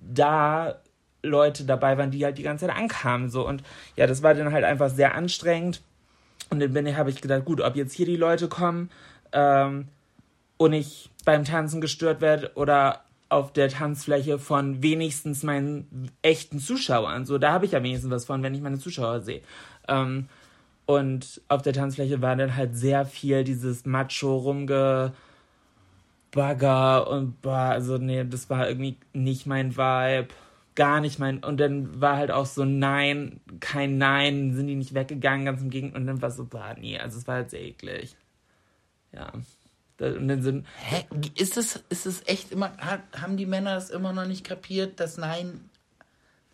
da Leute dabei waren, die halt die ganze Zeit ankamen. So. Und ja, das war dann halt einfach sehr anstrengend. Und dann habe ich gedacht, gut, ob jetzt hier die Leute kommen ähm, und ich beim Tanzen gestört werde oder auf der Tanzfläche von wenigstens meinen echten Zuschauern. So, da habe ich ja wenigstens was von, wenn ich meine Zuschauer sehe. Ähm, und auf der Tanzfläche war dann halt sehr viel dieses Macho rumgebagger und boah, also nee, das war irgendwie nicht mein Vibe. gar nicht mein. Und dann war halt auch so Nein, kein Nein, sind die nicht weggegangen, ganz im Gegenteil. Und dann war so, bah, nee, also es war halt sehr eklig. Ja. Und dann sind. Hä? Ist es, ist es echt immer. Haben die Männer das immer noch nicht kapiert, dass Nein.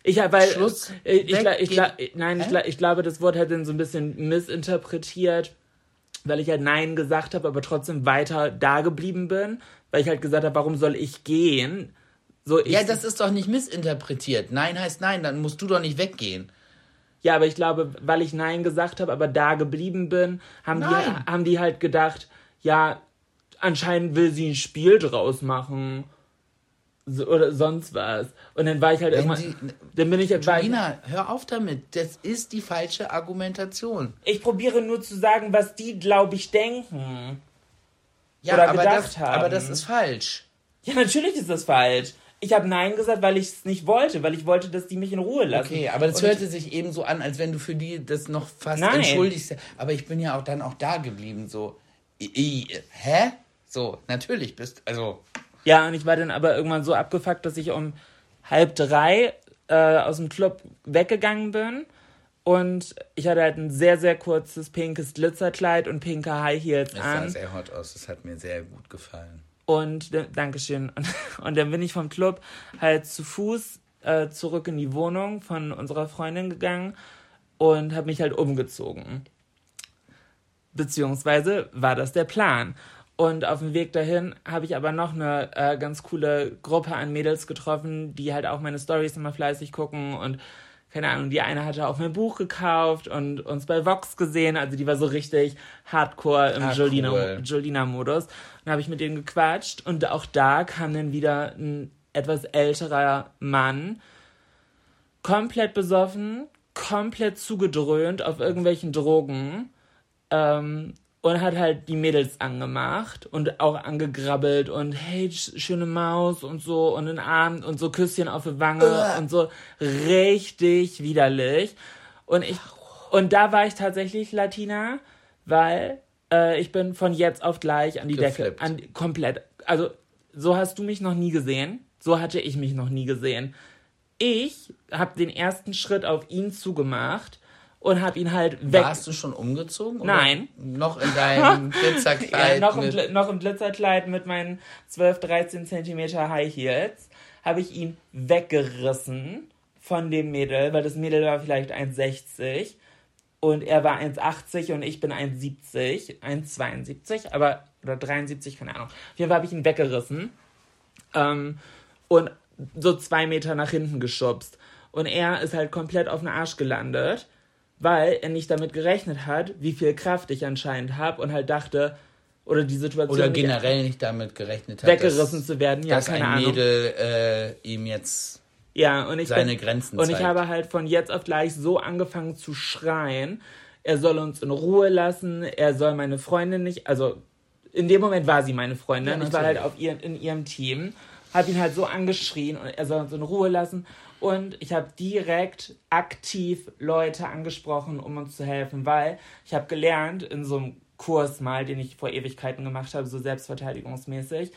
Ich weil Schluss ich, ich, ich, ich, nein, ich, ich glaube, das Wort hat dann so ein bisschen missinterpretiert, weil ich halt Nein gesagt habe, aber trotzdem weiter da geblieben bin, weil ich halt gesagt habe, warum soll ich gehen? So, ja, das ist doch nicht missinterpretiert. Nein heißt Nein, dann musst du doch nicht weggehen. Ja, aber ich glaube, weil ich Nein gesagt habe, aber da geblieben bin, haben, die, haben die halt gedacht, ja, anscheinend will sie ein Spiel draus machen. So, oder sonst was. Und dann war ich halt Wenn irgendwann. Sie, dann bin ich halt. Julina, hör auf damit. Das ist die falsche Argumentation. Ich probiere nur zu sagen, was die, glaube ich, denken. Ja, oder aber gedacht das, haben. Aber das ist falsch. Ja, natürlich ist das falsch. Ich habe Nein gesagt, weil ich es nicht wollte, weil ich wollte, dass die mich in Ruhe lassen. Okay, aber das hörte sich eben so an, als wenn du für die das noch fast Nein. entschuldigst. Aber ich bin ja auch dann auch da geblieben, so. I, I, hä? So, natürlich bist, also. Ja, und ich war dann aber irgendwann so abgefuckt, dass ich um halb drei äh, aus dem Club weggegangen bin. Und ich hatte halt ein sehr, sehr kurzes pinkes Glitzerkleid und pinke High Heels das an. Das sah sehr hot aus, das hat mir sehr gut gefallen. Und, Dankeschön. Und, und dann bin ich vom Club halt zu Fuß äh, zurück in die Wohnung von unserer Freundin gegangen und habe mich halt umgezogen. Beziehungsweise war das der Plan. Und auf dem Weg dahin habe ich aber noch eine äh, ganz coole Gruppe an Mädels getroffen, die halt auch meine Stories immer fleißig gucken und keine Ahnung, die eine hatte auch mein Buch gekauft und uns bei Vox gesehen, also die war so richtig hardcore im ah, Jolina-Modus. Jolina und habe ich mit denen gequatscht und auch da kam dann wieder ein etwas älterer Mann, komplett besoffen, komplett zugedröhnt auf irgendwelchen Drogen ähm, und hat halt die Mädels angemacht und auch angegrabbelt und hey, schöne Maus und so und den Arm und so Küsschen auf die Wange uh. und so richtig widerlich. Und ich und da war ich tatsächlich Latina, weil äh, ich bin von jetzt auf gleich an die Geflippt. Decke, an komplett. Also so hast du mich noch nie gesehen, so hatte ich mich noch nie gesehen. Ich habe den ersten Schritt auf ihn zugemacht und habe ihn halt weg. Warst du schon umgezogen? Nein. Noch in deinem Glitzerkleid? ja, noch, im, noch im Glitzerkleid mit meinen 12, 13 Zentimeter High Heels habe ich ihn weggerissen von dem Mädel, weil das Mädel war vielleicht 1,60 und er war 1,80 und ich bin 1,70, 1,72, aber oder 73, keine Ahnung. Auf jeden Fall habe ich ihn weggerissen ähm, und so zwei Meter nach hinten geschubst. Und er ist halt komplett auf den Arsch gelandet weil er nicht damit gerechnet hat, wie viel Kraft ich anscheinend habe und halt dachte, oder die Situation. Oder generell nicht damit gerechnet hat, weggerissen dass, zu werden, ja, dass keine ein Ahnung. Mädel äh, ihm jetzt ja, und ich seine bin, Grenzen Und zeigt. ich habe halt von jetzt auf gleich so angefangen zu schreien, er soll uns in Ruhe lassen, er soll meine Freundin nicht, also in dem Moment war sie meine Freundin, ja, ich war halt auf ihr, in ihrem Team, habe ihn halt so angeschrien und er soll uns in Ruhe lassen und ich habe direkt aktiv Leute angesprochen, um uns zu helfen, weil ich habe gelernt in so einem Kurs mal, den ich vor Ewigkeiten gemacht habe, so selbstverteidigungsmäßig,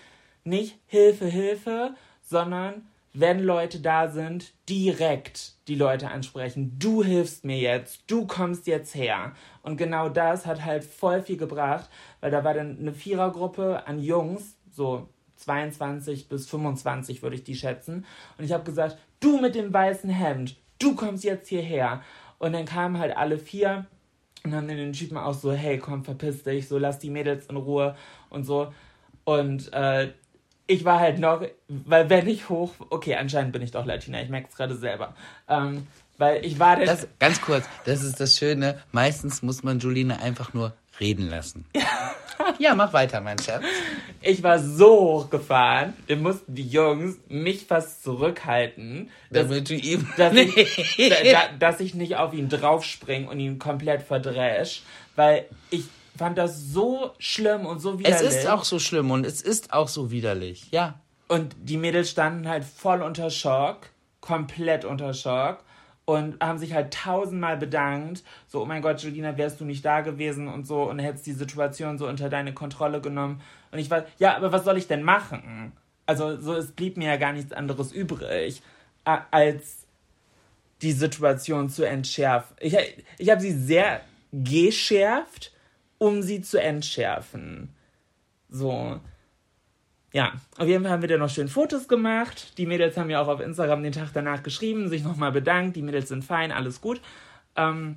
nicht Hilfe, Hilfe, sondern wenn Leute da sind, direkt die Leute ansprechen. Du hilfst mir jetzt, du kommst jetzt her. Und genau das hat halt voll viel gebracht, weil da war dann eine Vierergruppe an Jungs, so 22 bis 25 würde ich die schätzen. Und ich habe gesagt, du mit dem weißen Hemd, du kommst jetzt hierher. Und dann kamen halt alle vier und haben den Typen auch so, hey, komm, verpiss dich, so lass die Mädels in Ruhe und so. Und äh, ich war halt noch, weil wenn ich hoch, okay, anscheinend bin ich doch Latina, ich merke es gerade selber. Ähm, weil ich war das, Ganz kurz, das ist das Schöne, meistens muss man Julina einfach nur reden lassen. ja, mach weiter, mein Schatz. Ich war so hochgefahren, dann mussten die Jungs mich fast zurückhalten, dass, Damit du ihm dass, ich, da, dass ich nicht auf ihn draufspringe und ihn komplett verdresch, weil ich fand das so schlimm und so widerlich. Es ist auch so schlimm und es ist auch so widerlich, ja. Und die Mädels standen halt voll unter Schock, komplett unter Schock und haben sich halt tausendmal bedankt. So, oh mein Gott, Julina, wärst du nicht da gewesen und so und hättest die Situation so unter deine Kontrolle genommen. Und ich war, ja, aber was soll ich denn machen? Also, so, es blieb mir ja gar nichts anderes übrig. als die Situation zu entschärfen. Ich, ich habe sie sehr geschärft, um sie zu entschärfen. So. Ja, auf jeden Fall haben wir dann noch schön Fotos gemacht. Die Mädels haben ja auch auf Instagram den Tag danach geschrieben, sich nochmal bedankt. Die Mädels sind fein, alles gut. Ähm,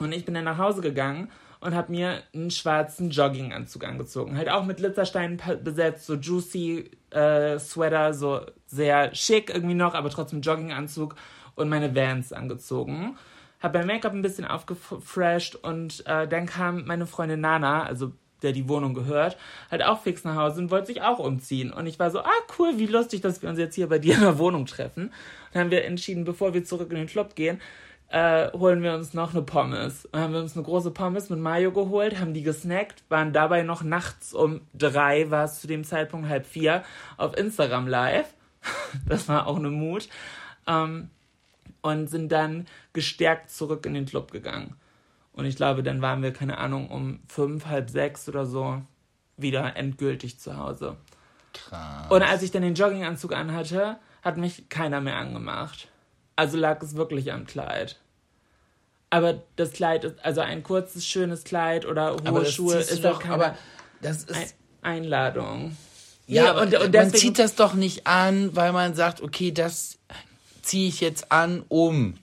und ich bin dann nach Hause gegangen und habe mir einen schwarzen Jogginganzug angezogen. Halt auch mit Glitzersteinen besetzt, so juicy äh, Sweater, so sehr schick irgendwie noch, aber trotzdem Jogginganzug und meine Vans angezogen. Habe mein Make-up ein bisschen aufgefresht und äh, dann kam meine Freundin Nana, also der die Wohnung gehört, halt auch fix nach Hause und wollte sich auch umziehen. Und ich war so, ah cool, wie lustig, dass wir uns jetzt hier bei dir in der Wohnung treffen. Und dann haben wir entschieden, bevor wir zurück in den Club gehen, äh, holen wir uns noch eine Pommes. Und haben wir uns eine große Pommes mit Mayo geholt, haben die gesnackt, waren dabei noch nachts um drei, war es zu dem Zeitpunkt halb vier, auf Instagram live. das war auch eine Mut. Ähm, und sind dann gestärkt zurück in den Club gegangen. Und ich glaube, dann waren wir, keine Ahnung, um fünf, halb sechs oder so wieder endgültig zu Hause. Krass. Und als ich dann den Jogginganzug anhatte, hat mich keiner mehr angemacht. Also lag es wirklich am Kleid. Aber das Kleid ist, also ein kurzes, schönes Kleid oder hohe Schuhe ist doch keine aber das ist Einladung. Ja, ja und, und man zieht das doch nicht an, weil man sagt, okay, das ziehe ich jetzt an, um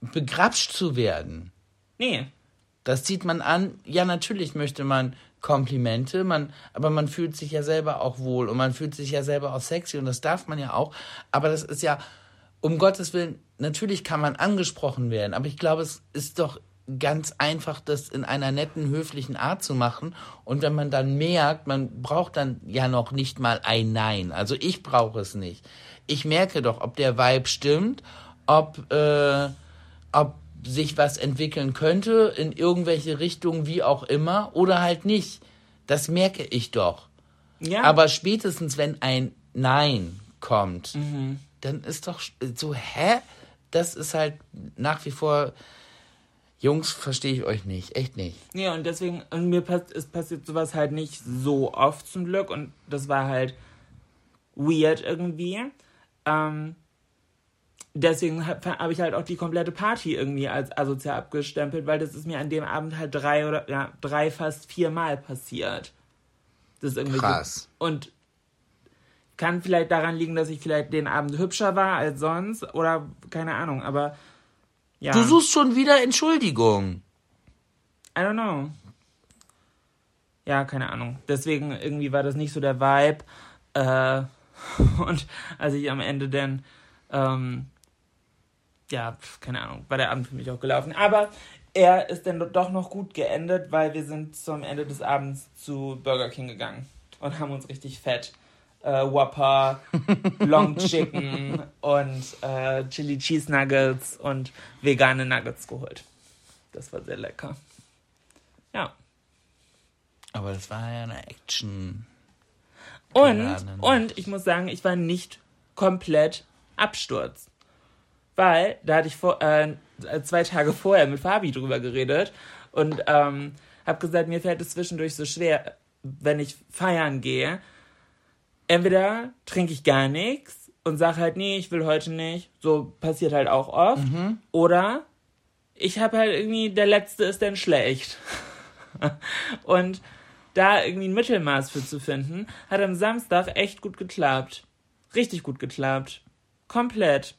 begrapscht zu werden. Nee. Das zieht man an. Ja, natürlich möchte man Komplimente, man, aber man fühlt sich ja selber auch wohl und man fühlt sich ja selber auch sexy und das darf man ja auch. Aber das ist ja, um Gottes Willen, natürlich kann man angesprochen werden, aber ich glaube, es ist doch ganz einfach, das in einer netten, höflichen Art zu machen. Und wenn man dann merkt, man braucht dann ja noch nicht mal ein Nein. Also ich brauche es nicht. Ich merke doch, ob der Vibe stimmt, ob, äh, ob sich was entwickeln könnte, in irgendwelche Richtungen, wie auch immer, oder halt nicht. Das merke ich doch. Ja. Aber spätestens, wenn ein Nein kommt, mhm dann ist doch so, hä? Das ist halt nach wie vor. Jungs, verstehe ich euch nicht, echt nicht. Ja, und deswegen, und mir pass, ist passiert sowas halt nicht so oft zum Glück und das war halt weird irgendwie. Ähm, deswegen habe hab ich halt auch die komplette Party irgendwie als asozial abgestempelt, weil das ist mir an dem Abend halt drei oder ja, drei, fast viermal passiert. Das ist irgendwie Krass. So, und kann vielleicht daran liegen, dass ich vielleicht den Abend hübscher war als sonst oder keine Ahnung, aber ja. Du suchst schon wieder Entschuldigung. I don't know. Ja, keine Ahnung. Deswegen irgendwie war das nicht so der Vibe. Äh, und als ich am Ende dann, ähm, ja, keine Ahnung, war der Abend für mich auch gelaufen. Aber er ist dann doch noch gut geendet, weil wir sind zum Ende des Abends zu Burger King gegangen und haben uns richtig fett äh, Whopper, Long Chicken und äh, Chili Cheese Nuggets und vegane Nuggets geholt. Das war sehr lecker. Ja. Aber das war ja eine Action. Und, und ich muss sagen, ich war nicht komplett Absturz. Weil, da hatte ich vor, äh, zwei Tage vorher mit Fabi drüber geredet und ähm, habe gesagt, mir fällt es zwischendurch so schwer, wenn ich feiern gehe, entweder trinke ich gar nichts und sage halt, nee, ich will heute nicht. So passiert halt auch oft. Mhm. Oder ich habe halt irgendwie, der letzte ist dann schlecht. und da irgendwie ein Mittelmaß für zu finden, hat am Samstag echt gut geklappt. Richtig gut geklappt. Komplett.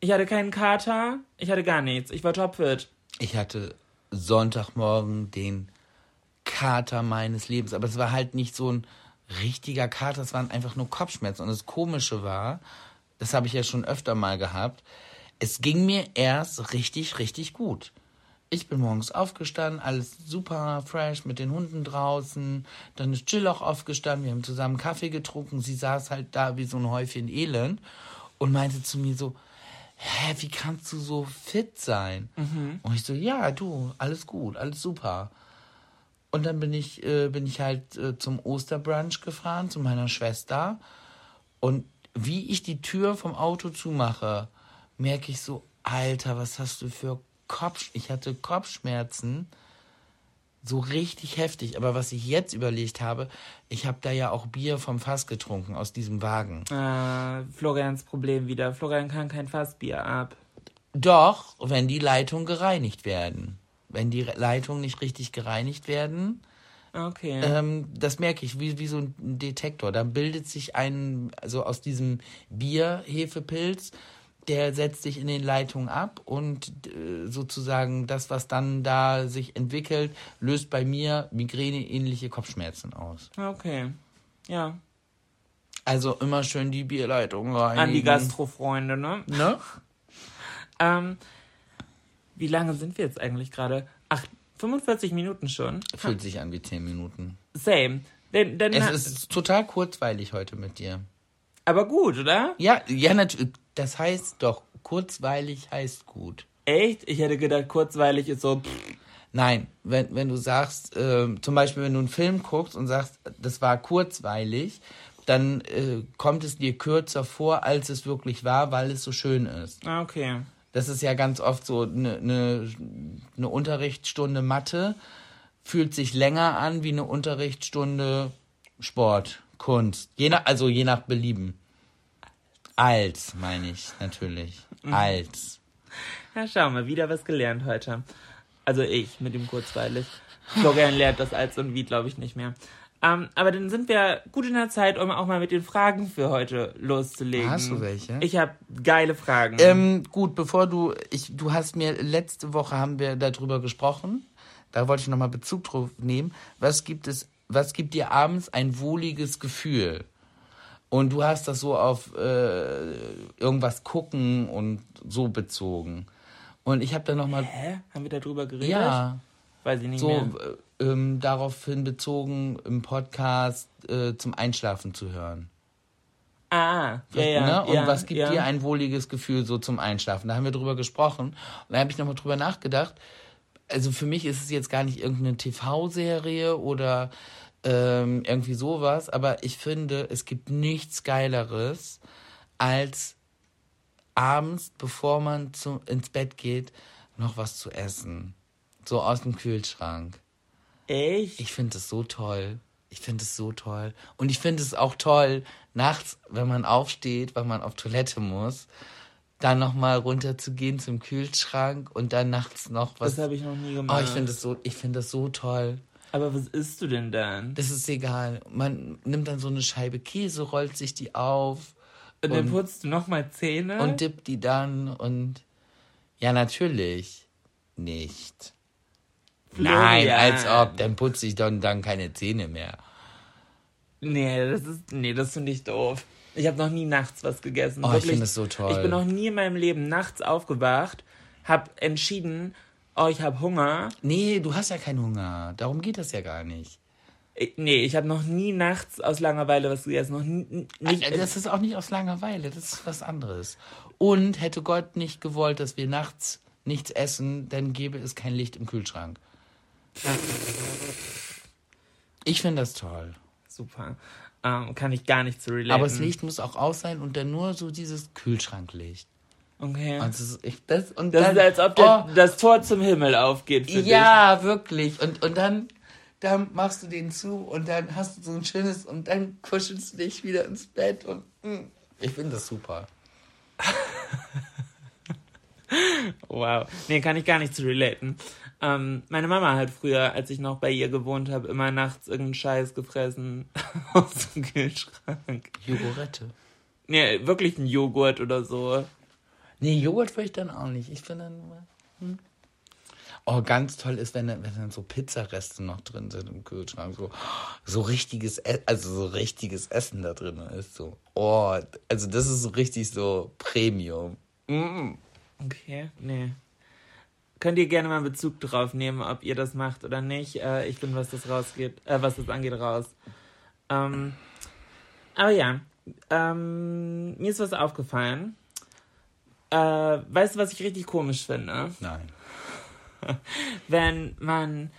Ich hatte keinen Kater, ich hatte gar nichts. Ich war topfit. Ich hatte Sonntagmorgen den Kater meines Lebens, aber es war halt nicht so ein richtiger Kater, es waren einfach nur Kopfschmerzen. Und das Komische war, das habe ich ja schon öfter mal gehabt, es ging mir erst richtig, richtig gut. Ich bin morgens aufgestanden, alles super fresh mit den Hunden draußen. Dann ist Jill auch aufgestanden, wir haben zusammen Kaffee getrunken. Sie saß halt da wie so ein Häufchen Elend und meinte zu mir so, hä, wie kannst du so fit sein? Mhm. Und ich so, ja, du, alles gut, alles super. Und dann bin ich, äh, bin ich halt äh, zum Osterbrunch gefahren, zu meiner Schwester. Und wie ich die Tür vom Auto zumache, merke ich so, Alter, was hast du für Kopf... Ich hatte Kopfschmerzen. So richtig heftig. Aber was ich jetzt überlegt habe, ich habe da ja auch Bier vom Fass getrunken aus diesem Wagen. Äh, Florians Problem wieder. Florian kann kein Fassbier ab. Doch, wenn die Leitungen gereinigt werden. Wenn die Leitungen nicht richtig gereinigt werden, Okay. ähm, das merke ich, wie, wie so ein Detektor. Da bildet sich ein, also aus diesem Bier-Hefepilz, der setzt sich in den Leitungen ab und äh, sozusagen das, was dann da sich entwickelt, löst bei mir migräneähnliche Kopfschmerzen aus. Okay. Ja. Also immer schön die Bierleitung reinigen. An die Gastrofreunde, ne? Ne? Ähm, wie lange sind wir jetzt eigentlich gerade? Ach, 45 Minuten schon. Fühlt sich an wie 10 Minuten. Same. Denn, denn, Es ist total kurzweilig heute mit dir. Aber gut, oder? Ja, ja, natürlich. Das heißt doch, kurzweilig heißt gut. Echt? Ich hätte gedacht, kurzweilig ist so. Pff, Nein, wenn, wenn du sagst, ähm, zum Beispiel, wenn du einen Film guckst und sagst, das war kurzweilig, dann äh, kommt es dir kürzer vor, als es wirklich war, weil es so schön ist. ah, okay. Das ist ja ganz oft so, eine ne, ne Unterrichtsstunde Mathe fühlt sich länger an wie eine Unterrichtsstunde Sport, Kunst. Je nach, also je nach Belieben. Als, meine ich, natürlich. Als. Ja, schau mal, wieder was gelernt heute. Also ich mit dem kurzweilig. Florian lernt das als und wie, glaube ich, nicht mehr. Ähm, aber dann sind wir gut in der Zeit, um auch mal mit den Fragen für heute loszulegen. Hast du welche? Ich habe geile Fragen. Ähm, gut, bevor du, ich, du hast mir, letzte Woche haben wir darüber gesprochen. Da wollte ich nochmal Bezug drauf nehmen. Was gibt es, was gibt dir abends ein wohliges Gefühl? Und du hast das so auf äh, irgendwas gucken und so bezogen. Und ich habe dann nochmal, Hä? Haben wir darüber geredet? ja, Weiß ich nicht so mehr. äh, ähm, daraufhin bezogen, im Podcast äh, zum Einschlafen zu hören. Ah, ja, ja. ne? Und ja, was gibt ja. dir ein wohliges Gefühl so zum Einschlafen? Da haben wir drüber gesprochen. Und da habe ich nochmal drüber nachgedacht. Also für mich ist es jetzt gar nicht irgendeine TV-Serie oder ähm, irgendwie sowas, aber ich finde, es gibt nichts Geileres, als abends, bevor man zu, ins Bett geht, noch was zu essen. So aus dem Kühlschrank. Echt? Ich finde es so toll. Ich finde es so toll. Und ich finde es auch toll, nachts, wenn man aufsteht, weil man auf Toilette muss, dann nochmal runterzugehen zum Kühlschrank und dann nachts noch was. das habe ich noch nie oh, gemacht. ich finde es so, ich finde das so toll. Aber was isst du denn dann? Das ist egal. Man nimmt dann so eine Scheibe Käse, rollt sich die auf Und dann und- putzt du nochmal Zähne? und dippt die dann und ja, natürlich nicht. Florian. Nein, als ob, dann putze ich dann, dann keine Zähne mehr. Nee, das ist. Nee, das finde ich doof. Ich habe noch nie nachts was gegessen. Oh, ich Wirklich. finde es so toll. Ich bin noch nie in meinem Leben nachts aufgewacht, habe entschieden, oh, ich habe Hunger. Nee, du hast ja keinen Hunger. Darum geht das ja gar nicht. Ich, nee, ich habe noch nie nachts aus Langeweile was gegessen. Noch nie, nicht, Das ist auch nicht aus Langeweile, das ist was anderes. Und hätte Gott nicht gewollt, dass wir nachts nichts essen, dann gäbe es kein Licht im Kühlschrank. Ich finde das toll. Super. Ähm, kann ich gar nicht zu relaten. Aber das Licht muss auch aus sein und dann nur so dieses Kühlschranklicht. Okay. Und das ist, ich, das, und das dann, ist, als ob der, oh, das Tor zum Himmel aufgeht für dich. Ja, wirklich. Und, und dann, dann machst du den zu und dann hast du so ein schönes und dann kuschelst du dich wieder ins Bett und mm, ich finde das super. Wow. Nee, kann ich gar nicht zu relaten. Ähm, meine Mama hat früher, als ich noch bei ihr gewohnt habe, immer nachts irgendeinen Scheiß gefressen aus dem Kühlschrank. Jogurette. Nee, wirklich ein Joghurt oder so. Nee, Joghurt würde ich dann auch nicht. Ich finde dann. Hm. Oh, ganz toll ist, wenn, dann- wenn dann so Pizzareste noch drin sind im Kühlschrank. So, so richtiges, E- also so richtiges Essen da drin ist. So, oh, also das ist so richtig so Premium. Mm. Okay, nee. Könnt ihr gerne mal Bezug drauf nehmen, ob ihr das macht oder nicht. Äh, ich bin, was das rausgeht, äh, was das angeht, raus. Ähm, aber ja, ähm, mir ist was aufgefallen. Äh, weißt du, was ich richtig komisch finde? Nein. wenn man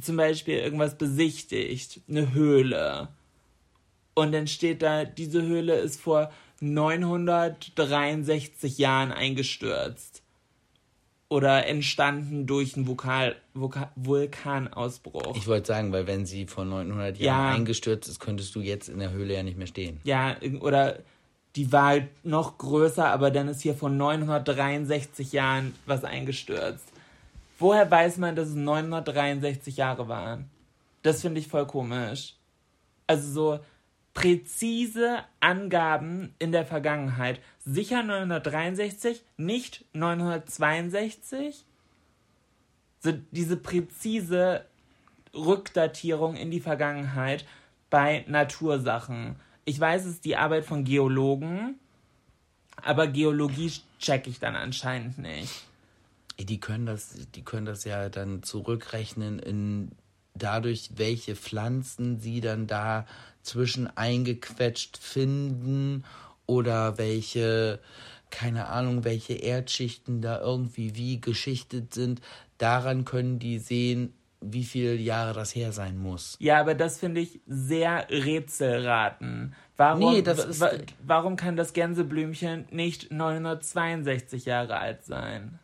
zum Beispiel irgendwas besichtigt, eine Höhle, und dann steht da, diese Höhle ist vor 963 Jahren eingestürzt. Oder entstanden durch einen Vokal, Voka, Vulkanausbruch. Ich wollte sagen, weil wenn sie vor 900 Ja. Jahren eingestürzt ist, könntest du jetzt in der Höhle ja nicht mehr stehen. ja, oder die war halt noch größer, aber dann ist hier vor 963 Jahren was eingestürzt. Woher weiß man, dass es 963 Jahre waren? Das finde ich voll komisch. Also so präzise Angaben in der Vergangenheit. Sicher 963, nicht 962. So diese präzise Rückdatierung in die Vergangenheit bei Natursachen. Ich weiß, es ist die Arbeit von Geologen, aber Geologie check ich dann anscheinend nicht. Die können das, die können das ja dann zurückrechnen in dadurch, welche Pflanzen sie dann da zwischen eingequetscht finden oder welche, keine Ahnung, welche Erdschichten da irgendwie wie geschichtet sind. Daran können die sehen, wie viele Jahre das her sein muss. Ja, aber das finde ich sehr Rätselraten. Warum, Nee, das ist- wa warum kann das Gänseblümchen nicht 962 Jahre alt sein?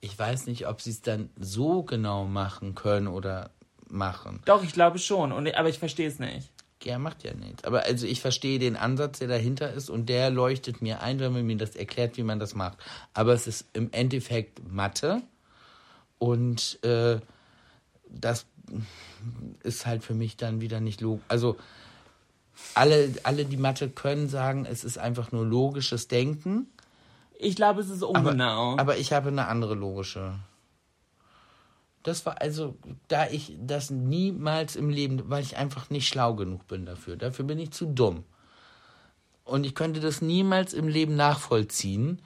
Ich weiß nicht, ob sie es dann so genau machen können oder machen. Doch, ich glaube schon, und, aber ich verstehe es nicht. Ja, macht ja nichts. Aber also ich verstehe den Ansatz, der dahinter ist und der leuchtet mir ein, wenn man mir das erklärt, wie man das macht. Aber es ist im Endeffekt Mathe und äh, das ist halt für mich dann wieder nicht logisch. Also alle, alle, die Mathe können, sagen, es ist einfach nur logisches Denken. Ich glaube, es ist Aber, ungenau. aber ich habe eine andere logische. Das war also, da ich das niemals im Leben, weil ich einfach nicht schlau genug bin dafür. Dafür bin ich zu dumm. Und ich könnte das niemals im Leben nachvollziehen.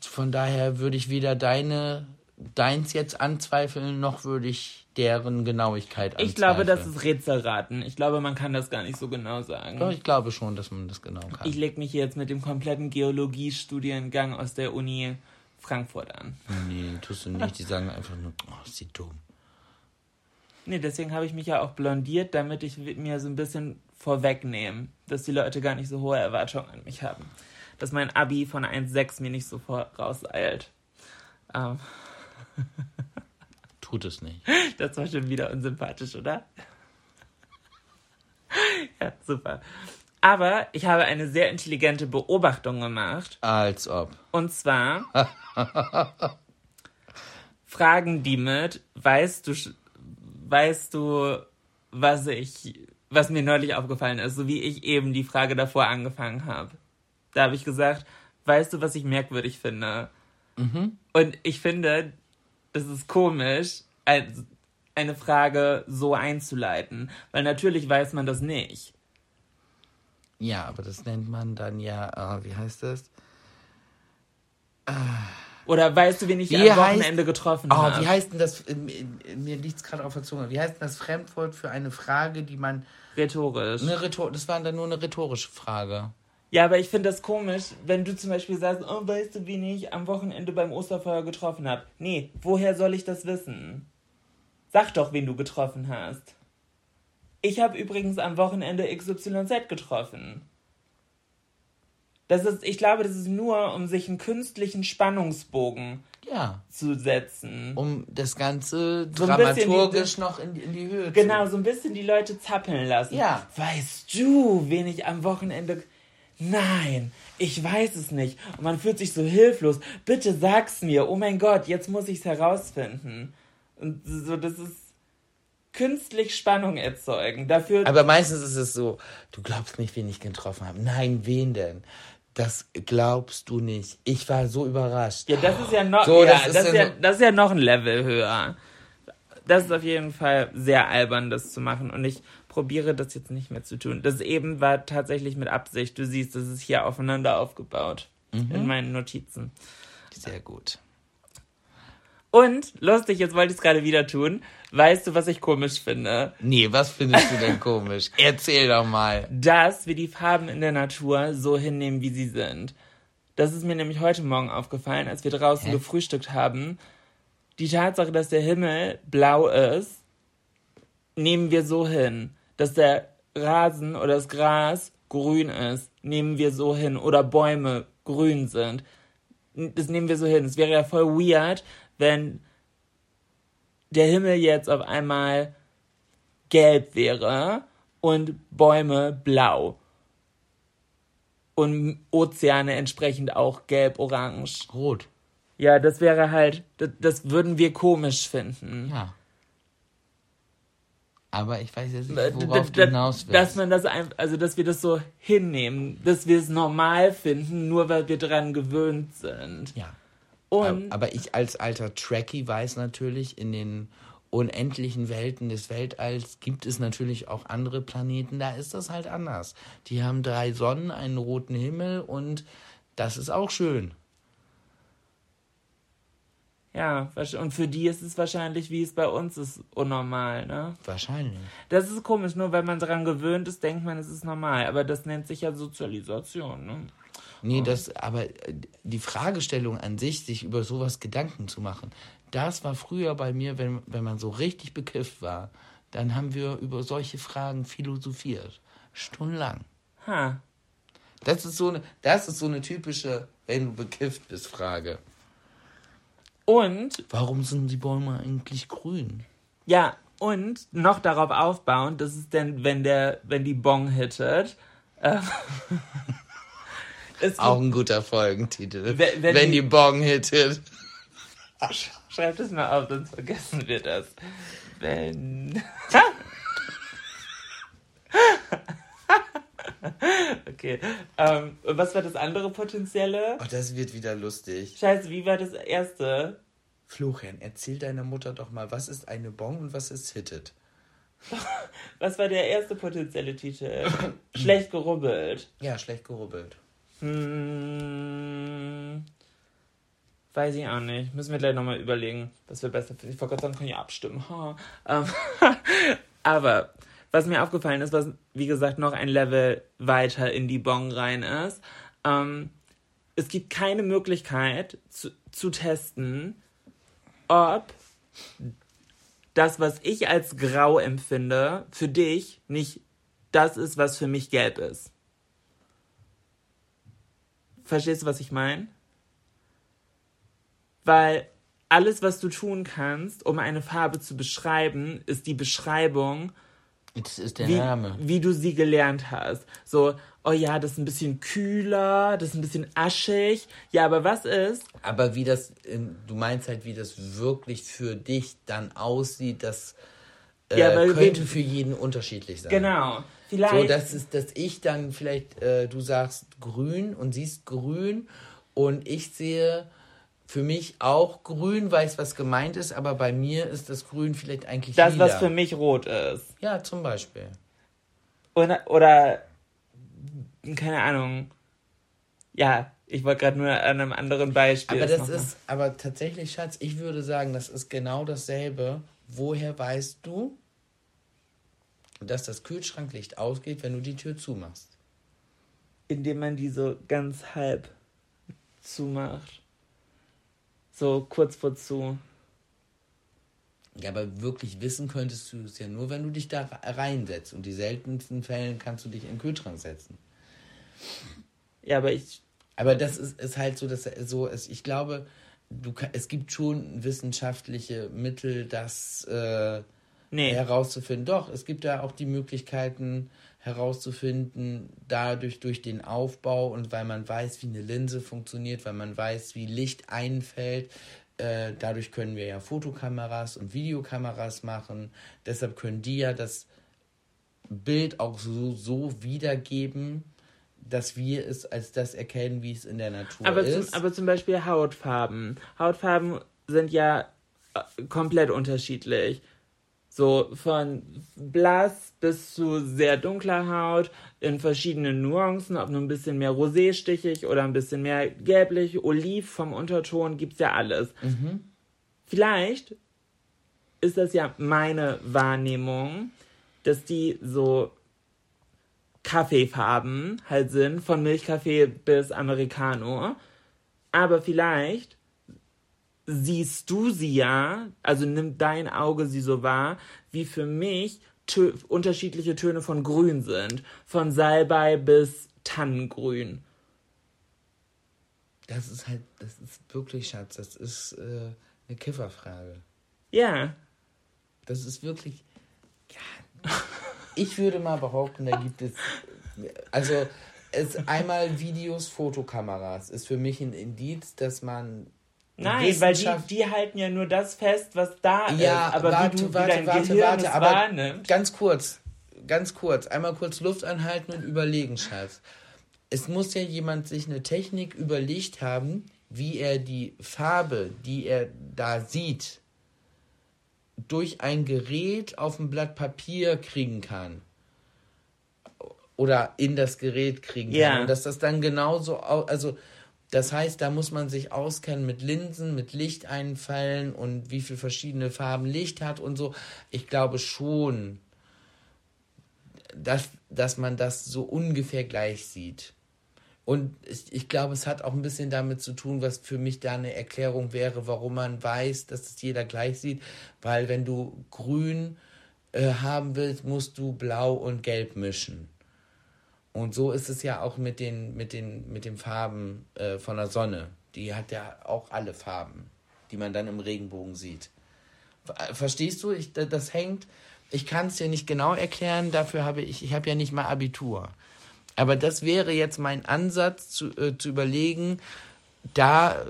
Von daher würde ich weder deine, deins jetzt anzweifeln, noch würde ich deren Genauigkeit anzweifeln. ich glaube, das ist Rätselraten. Ich glaube, man kann das gar nicht so genau sagen. Doch, ich glaube schon, dass man das genau kann. Ich lege mich jetzt mit dem kompletten Geologiestudiengang aus der Uni Frankfurt an. nee, tust du nicht. Die sagen einfach nur, oh, ist sie dumm. Nee, deswegen habe ich mich ja auch blondiert, damit ich mir so ein bisschen vorwegnehme, dass die Leute gar nicht so hohe Erwartungen an mich haben. Dass mein Abi von 1,6 mir nicht so vorauseilt. Ähm, Tut es nicht. das war schon wieder unsympathisch, oder? ja, super. Aber ich habe eine sehr intelligente Beobachtung gemacht. Als ob. Und zwar fragen die mit, weißt du, weißt du, was ich, was mir neulich aufgefallen ist, so wie ich eben die Frage davor angefangen habe. Da habe ich gesagt, weißt du, was ich merkwürdig finde? Und ich finde, das ist komisch, ein- eine Frage so einzuleiten, weil natürlich weiß man das nicht. Ja, aber das nennt man dann ja, ah, wie heißt das? Oder weißt du, wen ich am heißt- Wochenende getroffen Oh, habe? wie heißt denn das? äh, Mir liegt es gerade auf der Zunge. Wie heißt denn das Fremdwort für eine Frage, die man. Rhetorisch. Eine Rhetor das war dann nur eine rhetorische Frage. Ja, aber ich finde das komisch, wenn du zum Beispiel sagst, oh, weißt du, wen ich am Wochenende beim Osterfeuer getroffen habe? Nee, woher soll ich das wissen? Sag doch, wen du getroffen hast. Ich habe übrigens am Wochenende XYZ getroffen. Das ist, ich glaube, das ist nur, um sich einen künstlichen Spannungsbogen Ja. zu setzen. Um das Ganze So dramaturgisch noch in, in die Höhe Genau, zu. so ein bisschen die Leute zappeln lassen. Ja. Weißt du, wen ich am Wochenende. Nein, ich weiß es nicht. Und man fühlt sich so hilflos. Bitte sag's mir. Oh mein Gott, jetzt muss ich's herausfinden. Und so, das ist künstlich Spannung erzeugen. Dafür. Aber meistens ist es so, du glaubst nicht, wen ich getroffen habe. Nein, wen denn? Das glaubst du nicht. Ich war so überrascht. ja, das ist ja noch. So, ja, das das, ist ja das ist ja noch ein Level höher. Das ist auf jeden Fall sehr albern, das zu machen. Und ich probiere das jetzt nicht mehr zu tun. Das eben war tatsächlich mit Absicht. Du siehst, das ist hier aufeinander aufgebaut. In meinen Notizen. Sehr gut. Und, lustig, jetzt wollte ich es gerade wieder tun. Weißt du, was ich komisch finde? Nee, was findest du denn komisch? Erzähl doch mal. Dass wir die Farben in der Natur so hinnehmen, wie sie sind. Das ist mir nämlich heute Morgen aufgefallen, als wir draußen Hä? gefrühstückt haben. Die Tatsache, dass der Himmel blau ist, nehmen wir so hin. Dass der Rasen oder das Gras grün ist, nehmen wir so hin. Oder Bäume grün sind. das nehmen wir so hin. Es wäre ja voll weird, wenn der Himmel jetzt auf einmal gelb wäre und Bäume blau. Und Ozeane entsprechend auch gelb, orange. Rot. Ja, das wäre halt, das, das würden wir komisch finden. Ja. Aber ich weiß jetzt nicht, worauf d- du hinaus willst. Dass man das einfach, also dass wir das so hinnehmen, dass wir es normal finden, nur weil wir dran gewöhnt sind. ja. Und Aber ich als alter Trekkie weiß natürlich, in den unendlichen Welten des Weltalls gibt es natürlich auch andere Planeten, da ist das halt anders. Die haben drei Sonnen, einen roten Himmel und das ist auch schön. ja, und für die ist es wahrscheinlich, wie es bei uns ist, unnormal, ne? Wahrscheinlich. Das ist komisch, nur weil man dran gewöhnt ist, denkt man, es ist normal. Aber das nennt sich ja Sozialisation, ne? Nee, das, aber äh, die Fragestellung an sich, sich über sowas Gedanken zu machen, das war früher bei mir, wenn, wenn man so richtig bekifft war, dann haben wir über solche Fragen philosophiert. Stundenlang. Ha. Das ist so eine, das ist so eine typische, wenn du bekifft bist, Frage. Und Warum sind die Bäume eigentlich grün? Ja, und noch darauf aufbauend, das ist denn, wenn der, wenn die Bong hittet. Äh, Auch ein guter Folgentitel. Wenn- Wenn, wenn die- die Bong hittet. gibt, schreibt es mal auf, sonst vergessen wir das. Wenn. okay. Ähm, was war das andere potenzielle? Oh, das wird wieder lustig. Scheiße, wie war das erste? Florian, erzähl deiner Mutter doch mal, was ist eine Bong und was ist hittet? Was war der erste potenzielle Titel? Schlecht gerubbelt. Ja, schlecht gerubbelt. Hm, weiß ich auch nicht. Müssen wir gleich nochmal überlegen, was wir besser finden. Ich wollte gerade sagen, können ja abstimmen. Ha. Ähm, Aber was mir aufgefallen ist, was wie gesagt noch ein Level weiter in die Bong rein ist, ähm, es gibt keine Möglichkeit zu, zu testen, ob das, was ich als grau empfinde, für dich nicht das ist, was für mich gelb ist. Verstehst du, was ich meine? Weil alles, was du tun kannst, um eine Farbe zu beschreiben, ist die Beschreibung, Das ist der wie, Name. wie du sie gelernt hast. So, oh ja, das ist ein bisschen kühler, das ist ein bisschen aschig. Ja, aber was ist? Aber wie das, ähm, du meinst halt, wie das wirklich für dich dann aussieht, das äh, Ja, weil könnte für jeden unterschiedlich sein. Genau. Vielleicht. So, das ist, dass ich dann vielleicht, äh, du sagst grün und siehst grün und ich sehe für mich auch grün, weiß, was gemeint ist, aber bei mir ist das Grün vielleicht eigentlich das, lila. was für mich rot ist. Ja, zum Beispiel. Oder, oder keine Ahnung. Ja, ich wollte gerade nur an einem anderen Beispiel. Aber es das ist, aber tatsächlich, Schatz, ich würde sagen, das ist genau dasselbe. Woher weißt du, dass das Kühlschranklicht ausgeht, wenn du die Tür zumachst? indem man die so ganz halb zumacht. So kurz vor zu. Ja, aber wirklich wissen könntest du es ja nur, wenn du dich da reinsetzt. Und die seltensten Fällen kannst du dich in den Kühlschrank setzen. Ja, aber ich. Aber das ist, ist halt so, dass so ist. Ich glaube, du, es gibt schon wissenschaftliche Mittel, das äh, Nee. herauszufinden. Doch, es gibt da auch die Möglichkeiten herauszufinden, dadurch durch den Aufbau und weil man weiß, wie eine Linse funktioniert, weil man weiß, wie Licht einfällt. Äh, dadurch können wir ja Fotokameras und Videokameras machen. Deshalb können die ja das Bild auch so, so wiedergeben, dass wir es als das erkennen, wie es in der Natur Aber zum, ist. aber zum Beispiel Hautfarben. Hautfarben sind ja äh, komplett unterschiedlich. So von blass bis zu sehr dunkler Haut in verschiedenen Nuancen, ob nur ein bisschen mehr roséstichig oder ein bisschen mehr gelblich, oliv vom Unterton, gibt's ja alles. Vielleicht ist das ja meine Wahrnehmung, dass die so Kaffeefarben halt sind, von Milchkaffee bis Americano. Aber vielleicht siehst du sie ja, also nimmt dein Auge sie so wahr, wie für mich tö unterschiedliche Töne von Grün sind. Von Salbei bis Tannengrün. Das ist halt, das ist wirklich, Schatz, das ist äh, eine Kifferfrage. Ja. Das ist wirklich. Ja, ich würde mal behaupten, da gibt es. Also, es einmal Videos, Fotokameras ist für mich ein Indiz, dass man. Nein, weil die, die halten ja nur das fest, was da ja, ist. Aber warte, wie du, warte, wie dein warte, Gehirn warte, aber wahrnimmt. ganz kurz, ganz kurz, einmal kurz Luft anhalten und überlegen, Schatz. Es muss ja jemand sich eine Technik überlegt haben, wie er die Farbe, die er da sieht, durch ein Gerät auf ein Blatt Papier kriegen kann. Oder in das Gerät kriegen kann. Ja. Und dass das dann genauso, au- also das heißt, da muss man sich auskennen mit Linsen, mit Lichteinfällen und wie viel verschiedene Farben Licht hat und so. Ich glaube schon, dass, dass man das so ungefähr gleich sieht. Und ich, ich glaube, es hat auch ein bisschen damit zu tun, was für mich da eine Erklärung wäre, warum man weiß, dass es jeder gleich sieht. Weil wenn du grün äh, haben willst, musst du blau und gelb mischen. Und so ist es ja auch mit den, mit den, mit den Farben äh, von der Sonne. Die hat ja auch alle Farben, die man dann im Regenbogen sieht. Ver- Verstehst du? Ich, da- das hängt. Ich kann es dir nicht genau erklären. Dafür habe ich, ich habe ja nicht mal Abitur. Aber das wäre jetzt mein Ansatz zu, äh, zu überlegen. Da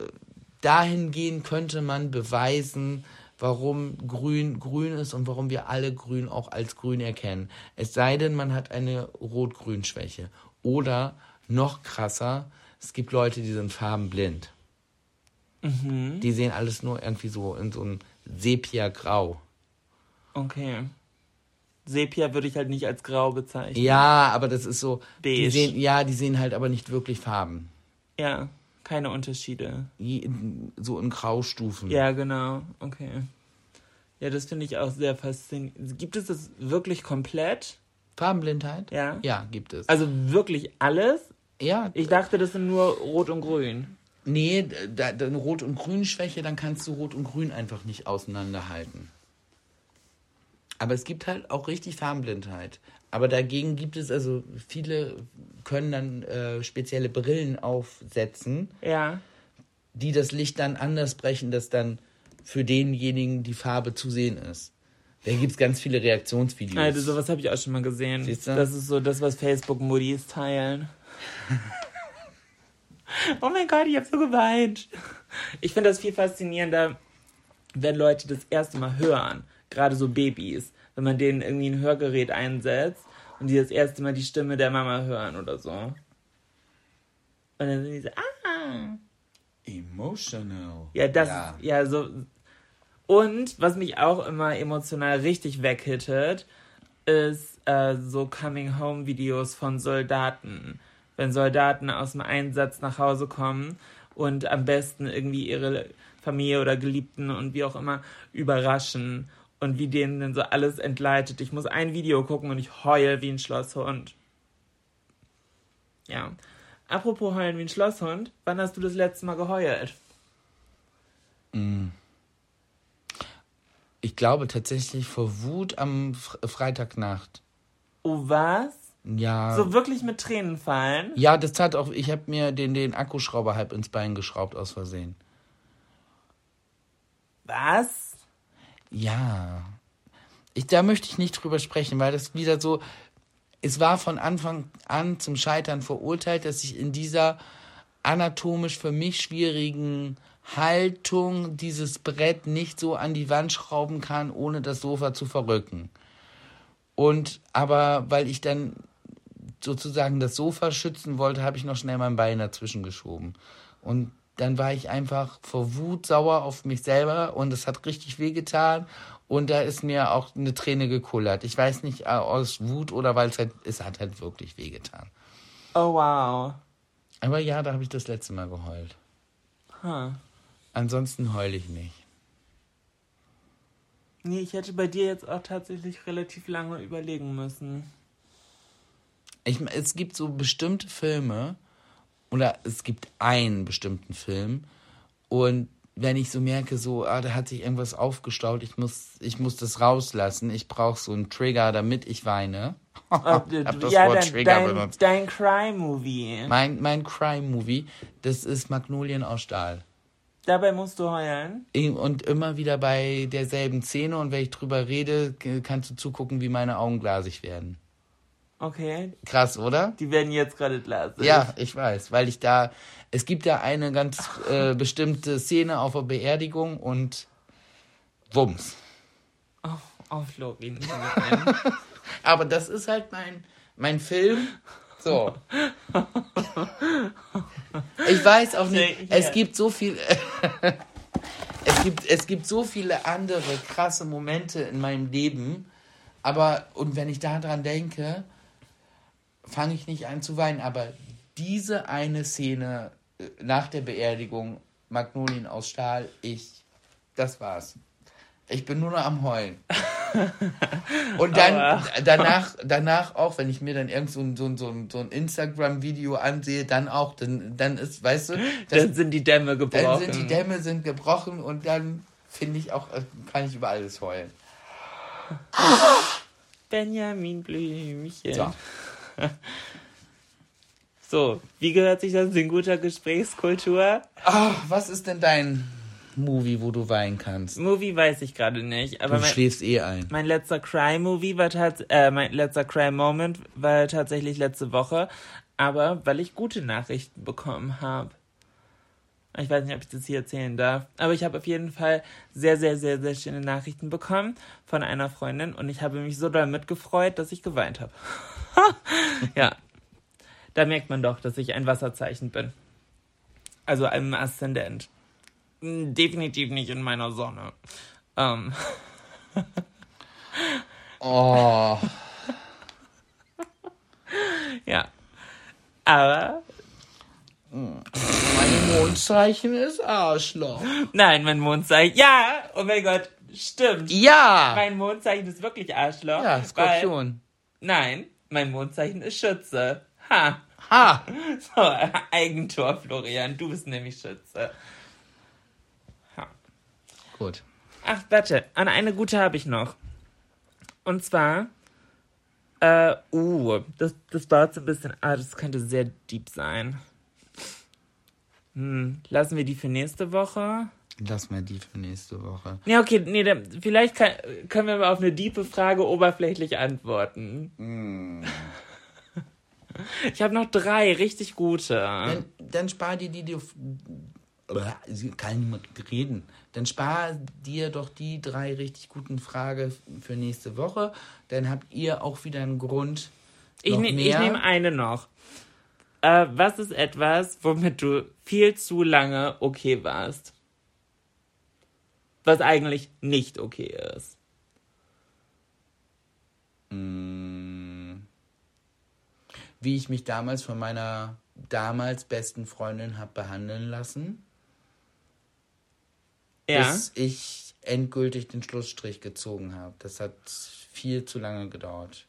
dahingehend könnte man beweisen, warum Grün grün ist und warum wir alle Grün auch als Grün erkennen. Es sei denn, man hat eine Rot-Grün-Schwäche. Oder noch krasser, es gibt Leute, die sind farbenblind. Die sehen alles nur irgendwie so in so einem Sepia-Grau. Okay. Sepia würde ich halt nicht als grau bezeichnen. Ja, aber das ist so. Die Beige. sehen, ja, die sehen halt aber nicht wirklich Farben. Ja, keine Unterschiede. So in Graustufen. Ja, genau. Okay. Ja, das finde ich auch sehr faszinierend. Gibt es das wirklich komplett? Farbenblindheit? Ja. Ja, gibt es. Also wirklich alles? ja, Ich dachte, das sind nur Rot und Grün. nee, da, Rot- und Grün-Schwäche, dann kannst du Rot und Grün einfach nicht auseinanderhalten. Aber es gibt halt auch richtig Farbenblindheit. Aber dagegen gibt es also, viele können dann äh, spezielle Brillen aufsetzen, Ja. die das Licht dann anders brechen, dass dann für denjenigen die Farbe zu sehen ist. Da gibt es ganz viele Reaktionsvideos. Also sowas habe ich auch schon mal gesehen. Siehst du? Das ist so das, was Facebook-Modis teilen. oh mein Gott, ich habe so geweint. Ich finde das viel faszinierender, wenn Leute das erste Mal hören. Gerade so Babys. Wenn man denen irgendwie ein Hörgerät einsetzt und die das erste Mal die Stimme der Mama hören oder so. Und dann sind die so, ah. Emotional. Ja, das Ja. ja so. Und was mich auch immer emotional richtig weghittet, ist äh, so Coming-Home-Videos von Soldaten. Wenn Soldaten aus dem Einsatz nach Hause kommen und am besten irgendwie ihre Familie oder Geliebten und wie auch immer überraschen und wie denen dann so alles entgleitet. Ich muss ein Video gucken und ich heul wie ein Schlosshund. Ja. Apropos heulen wie ein Schlosshund, wann hast du das letzte Mal geheult? Ich glaube tatsächlich vor Wut am Fre Freitagnacht. Oh, was? Ja. So wirklich mit Tränen fallen? ja, das tat auch. Ich habe mir den, den Akkuschrauber halb ins Bein geschraubt aus Versehen. Was? Ja. Ich, da möchte ich nicht drüber sprechen, weil das wieder so. Es war von Anfang an zum Scheitern verurteilt, dass ich in dieser anatomisch für mich schwierigen Haltung dieses Brett nicht so an die Wand schrauben kann, ohne das Sofa zu verrücken. Und aber weil ich dann sozusagen das Sofa schützen wollte, habe ich noch schnell mein Bein dazwischen geschoben. Und dann war ich einfach vor Wut sauer auf mich selber und es hat richtig wehgetan. Und da ist mir auch eine Träne gekullert. Ich weiß nicht äh, aus Wut oder weil es halt, es hat halt wirklich wehgetan. Oh, wow. Aber ja, da habe ich das letzte Mal geheult. Huh. Ansonsten heule ich nicht. Nee, ich hätte bei dir jetzt auch tatsächlich relativ lange überlegen müssen. Ich, es gibt so bestimmte Filme, oder es gibt einen bestimmten Film, und wenn ich so merke, so, ah, da hat sich irgendwas aufgestaut, ich muss, ich muss das rauslassen, ich brauche so einen Trigger, damit ich weine, du, Hab das ja, Wort dein, Trigger dein, benutzt. dein Crime-Movie. Mein, mein Crime-Movie, das ist Magnolien aus Stahl. Dabei musst du heulen. Und immer wieder bei derselben Szene und wenn ich drüber rede, kannst du zugucken, wie meine Augen glasig werden. Okay. Krass, oder? Die werden jetzt gerade glasig. Ja, ich weiß, weil ich da, es gibt da eine ganz äh, bestimmte Szene auf der Beerdigung und Wumms. Oh, oh Florin. Aber das ist halt mein, mein Film. So. Ich weiß auch nicht, Nee, es gibt so viel, es gibt, es gibt so viele andere krasse Momente in meinem Leben. Aber, und wenn ich daran denke, fange ich nicht an zu weinen. Aber diese eine Szene äh, nach der Beerdigung, Magnolien aus Stahl, ich, das war's. Ich bin nur noch am Heulen. Und dann Aber- danach, danach auch, wenn ich mir dann irgend so ein, so ein, so ein, so ein Instagram-Video ansehe, dann auch, dann, dann ist, weißt du, das, Dann sind die Dämme gebrochen. dann sind die Dämme sind gebrochen und dann finde ich auch, äh, kann ich über alles heulen. Benjamin Blümchen. So. So, wie gehört sich das in guter Gesprächskultur? Ah, was ist denn dein Movie, wo du weinen kannst? Movie weiß ich gerade nicht, aber Du mein, schläfst eh ein. mein letzter Cry-Movie war tats äh, mein letzter Cry-Moment war tatsächlich letzte Woche, aber weil ich gute Nachrichten bekommen habe. Ich weiß nicht, ob ich das hier erzählen darf, aber ich habe auf jeden Fall sehr, sehr, sehr, sehr schöne Nachrichten bekommen von einer Freundin und ich habe mich so doll mitgefreut, dass ich geweint habe. ja, da merkt man doch, dass ich ein Wasserzeichen bin. Also ein Aszendent. Hm, Definitiv nicht in meiner Sonne. Ähm, Oh, ja. Aber mein Mondzeichen ist Arschloch. nein, mein Mondzeichen. Ja, oh mein Gott, stimmt. Ja! Mein Mondzeichen ist wirklich Arschloch. Ja, Weil, Skorpion. nein, mein Mondzeichen ist Schütze. Ha. Ha! So, Eigentor, Florian. Du bist nämlich Schütze. Ha. Gut. Ach, warte, an eine gute habe ich noch. Und zwar, äh, uh, das, das baut so ein bisschen, ah, das könnte sehr deep sein. Hm, lassen wir die für nächste Woche? Lass mal die für nächste Woche. Ja, okay, nee, dann, vielleicht kann, können wir mal auf eine diepe Frage oberflächlich antworten. Ich habe noch drei richtig gute. Dann, dann spar dir die, die. Sie kann niemand reden. Dann spar dir doch die drei richtig guten Fragen für nächste Woche. Dann habt ihr auch wieder einen Grund. Ich, ne, ich nehme eine noch. Äh, was ist etwas, womit du viel zu lange okay warst? Was eigentlich nicht okay ist. Wie ich mich damals von meiner damals besten Freundin habe behandeln lassen, Ja. bis ich endgültig den Schlussstrich gezogen habe. Das hat viel zu lange gedauert.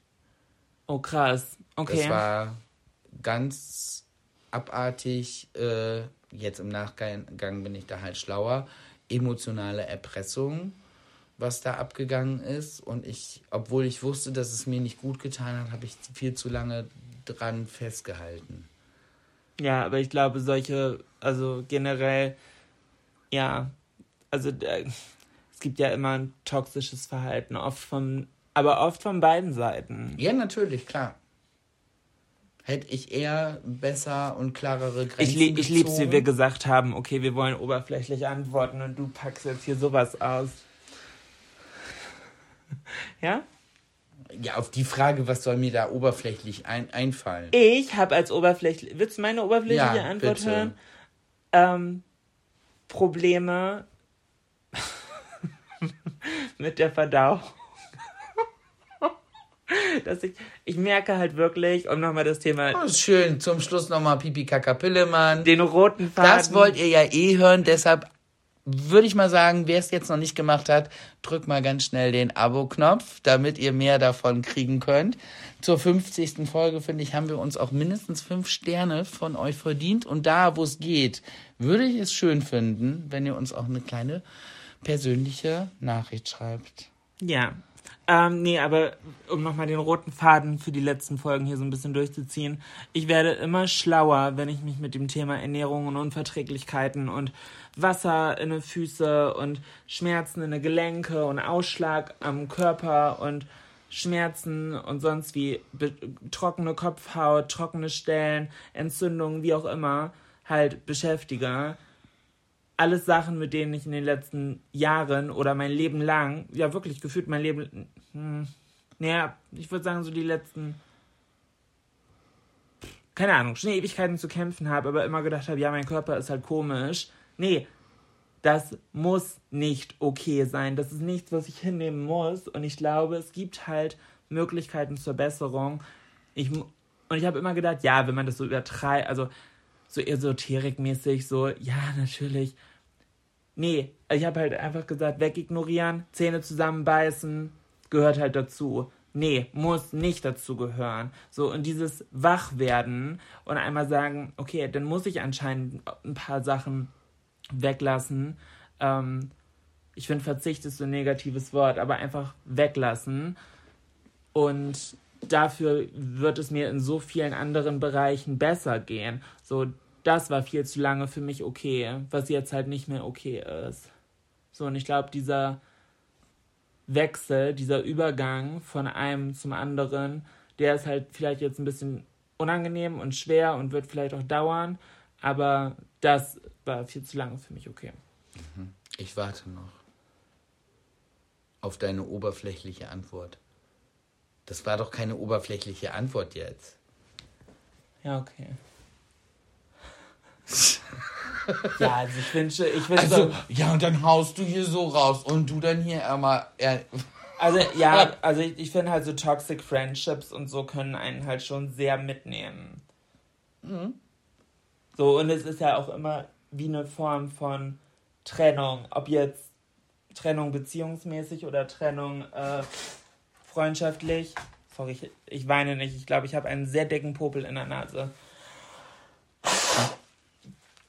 Oh, krass. Okay. Das war ganz abartig. Äh, jetzt im Nachgang bin ich da halt schlauer. Emotionale Erpressung, was da abgegangen ist. Und ich, obwohl ich wusste, dass es mir nicht gut getan hat, habe ich viel zu lange dran festgehalten. Ja, aber ich glaube, solche, also generell, ja, also äh, es gibt ja immer ein toxisches Verhalten, oft von, aber oft von beiden Seiten. Ja, natürlich, klar. Hätte ich eher besser und klarere Grenzen Ich, lieb, ich lieb's, wie wir gesagt haben, okay, wir wollen oberflächlich antworten und du packst jetzt hier sowas aus. Ja? Ja, auf die Frage, was soll mir da oberflächlich ein einfallen? Ich habe als oberflächlich, willst du meine oberflächliche Ja, Antwort bitte. hören? Ähm, Probleme mit der Verdauung. Dass ich, ich merke halt wirklich, um nochmal das Thema, Oh, schön. Zum Schluss nochmal Pipi Kaka Pillemann. den roten Faden. Das wollt ihr ja eh hören, deshalb würde ich mal sagen, wer es jetzt noch nicht gemacht hat, drückt mal ganz schnell den Abo-Knopf, damit ihr mehr davon kriegen könnt. Zur 50. Folge, finde ich, haben wir uns auch mindestens fünf Sterne von euch verdient. Und da, wo es geht, würde ich es schön finden, wenn ihr uns auch eine kleine persönliche Nachricht schreibt. Ja. Ähm, nee, aber um nochmal den roten Faden für die letzten Folgen hier so ein bisschen durchzuziehen. Ich werde immer schlauer, wenn ich mich mit dem Thema Ernährung und Unverträglichkeiten und Wasser in den Füße und Schmerzen in den Gelenke und Ausschlag am Körper und Schmerzen und sonst wie trockene Kopfhaut, trockene Stellen, Entzündungen, wie auch immer, halt beschäftige alles Sachen, mit denen ich in den letzten Jahren oder mein Leben lang, ja wirklich gefühlt mein Leben, hm, naja, ich würde sagen so die letzten, keine Ahnung, schon Ewigkeiten zu kämpfen habe, aber immer gedacht habe, ja, mein Körper ist halt komisch. Nee, das muss nicht okay sein. Das ist nichts, was ich hinnehmen muss. Und ich glaube, es gibt halt Möglichkeiten zur Besserung. Ich, und ich habe immer gedacht, ja, wenn man das so übertreibt, also so esoterikmäßig, so, ja, natürlich. Nee, ich habe halt einfach gesagt, wegignorieren, Zähne zusammenbeißen, gehört halt dazu. Nee, muss nicht dazu gehören. So, und dieses Wachwerden und einmal sagen, okay, dann muss ich anscheinend ein paar Sachen weglassen. Ähm, ich finde, Verzicht ist so ein negatives Wort, aber einfach weglassen. Und dafür wird es mir in so vielen anderen Bereichen besser gehen. So, das war viel zu lange für mich okay, was jetzt halt nicht mehr okay ist. So, und ich glaube, dieser Wechsel, dieser Übergang von einem zum anderen, der ist halt vielleicht jetzt ein bisschen unangenehm und schwer und wird vielleicht auch dauern, aber das war viel zu lange für mich okay. Mhm. Ich warte noch auf deine oberflächliche Antwort. Das war doch keine oberflächliche Antwort jetzt. Ja, okay. Ja, also ich wünsche, ich wünsche. Also, ja, und dann haust du hier so raus und du dann hier immer. Ja. Also, ja, also ich, ich finde halt so Toxic Friendships und so können einen halt schon sehr mitnehmen. Mhm. So, und es ist ja auch immer wie eine Form von Trennung. Ob jetzt Trennung beziehungsmäßig oder Trennung äh, freundschaftlich. Sorry, ich, ich weine nicht. Ich glaube, ich habe einen sehr dicken Popel in der Nase.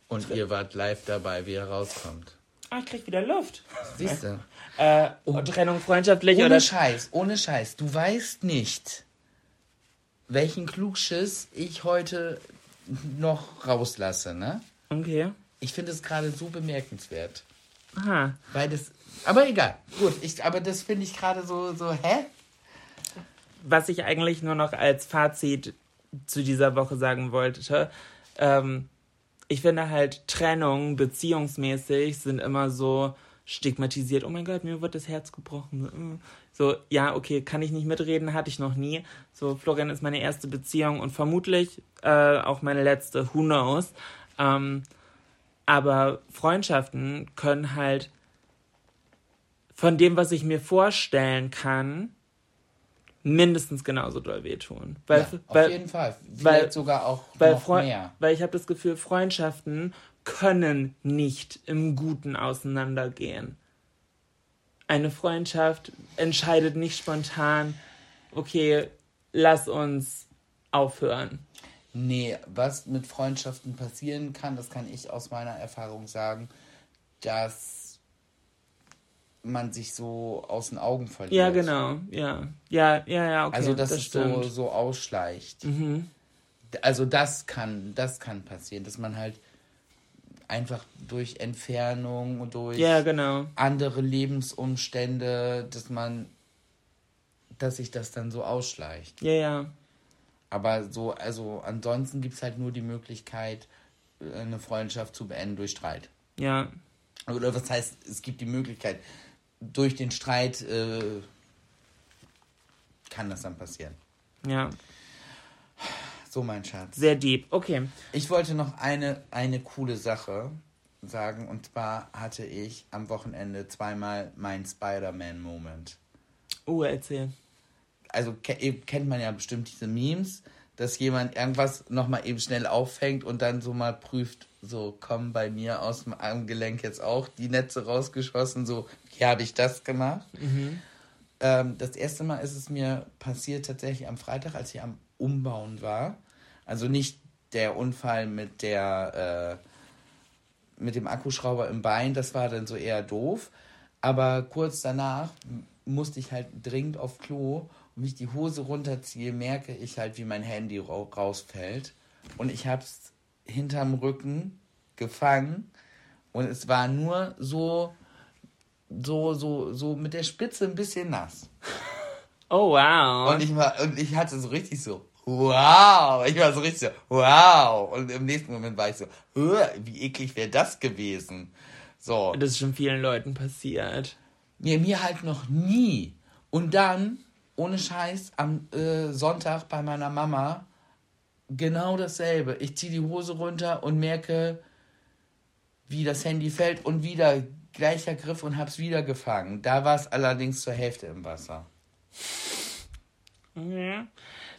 Und ihr wart live dabei, wie er rauskommt. Ah, ich krieg wieder Luft. Siehst du? Äh, oh, Trennung freundschaftlich ohne oder. Ohne Scheiß, ohne Scheiß. Du weißt nicht, welchen Klugschiss ich heute noch rauslasse, ne? Okay. Ich finde es gerade so bemerkenswert. Aha. Weil das. Aber egal. Gut, ich, aber das finde ich gerade so, so, hä? Was ich eigentlich nur noch als Fazit zu dieser Woche sagen wollte, ähm, ich finde halt Trennung beziehungsmäßig sind immer so stigmatisiert. Oh mein Gott, mir wird das Herz gebrochen. So, ja, okay, kann ich nicht mitreden, hatte ich noch nie. So, Florian ist meine erste Beziehung und vermutlich äh, auch meine letzte, who knows. Ähm, aber Freundschaften können halt von dem, was ich mir vorstellen kann, mindestens genauso doll wehtun. Weil, ja, auf weil, jeden Fall. Vielleicht weil, sogar auch weil noch mehr. Weil ich habe das Gefühl, Freundschaften können nicht im Guten auseinandergehen. Eine Freundschaft entscheidet nicht spontan, okay, lass uns aufhören. Nee, was mit Freundschaften passieren kann, das kann ich aus meiner Erfahrung sagen, dass man sich so aus den Augen verliert. Ja, genau. Ja, ja, ja, ja. Okay, also dass das es so, so ausschleicht. Mhm. Also das kann, das kann passieren, dass man halt einfach durch Entfernung, durch ja, genau. andere Lebensumstände, dass man, dass sich das dann so ausschleicht. Ja, ja. Aber so, also ansonsten gibt es halt nur die Möglichkeit, eine Freundschaft zu beenden durch Streit. Ja. Oder was heißt, es gibt die Möglichkeit durch den Streit äh, kann das dann passieren. Ja. So, mein Schatz. Sehr deep. Okay. Ich wollte noch eine, eine coole Sache sagen. Und zwar hatte ich am Wochenende zweimal mein Spider-Man-Moment. Oh, erzähl. Also kennt man ja bestimmt diese Memes, dass jemand irgendwas nochmal eben schnell auffängt und dann so mal prüft, so kommen bei mir aus dem Armgelenk jetzt auch die Netze rausgeschossen, so hier habe ich das gemacht. Mhm. Ähm, das erste Mal ist es mir passiert tatsächlich am Freitag, als ich am Umbauen war. Also nicht der Unfall mit der äh, mit dem Akkuschrauber im Bein, das war dann so eher doof. Aber kurz danach musste ich halt dringend auf Klo und wie ich die Hose runterziehe, merke ich halt, wie mein Handy ra rausfällt. Und ich hab's hinterm Rücken gefangen und es war nur so, so, so, so mit der Spitze ein bisschen nass. Oh, wow. Und ich war, und ich hatte so richtig so, wow. Ich war so richtig so, wow. Und im nächsten Moment war ich so, wie eklig wäre das gewesen. So. Das ist schon vielen Leuten passiert. Nee, mir halt noch nie. Und dann, ohne Scheiß, am äh, Sonntag bei meiner Mama genau dasselbe. Ich ziehe die Hose runter und merke, wie das Handy fällt und wieder gleicher Griff und hab's wieder gefangen. Da war es allerdings zur Hälfte im Wasser. Ja.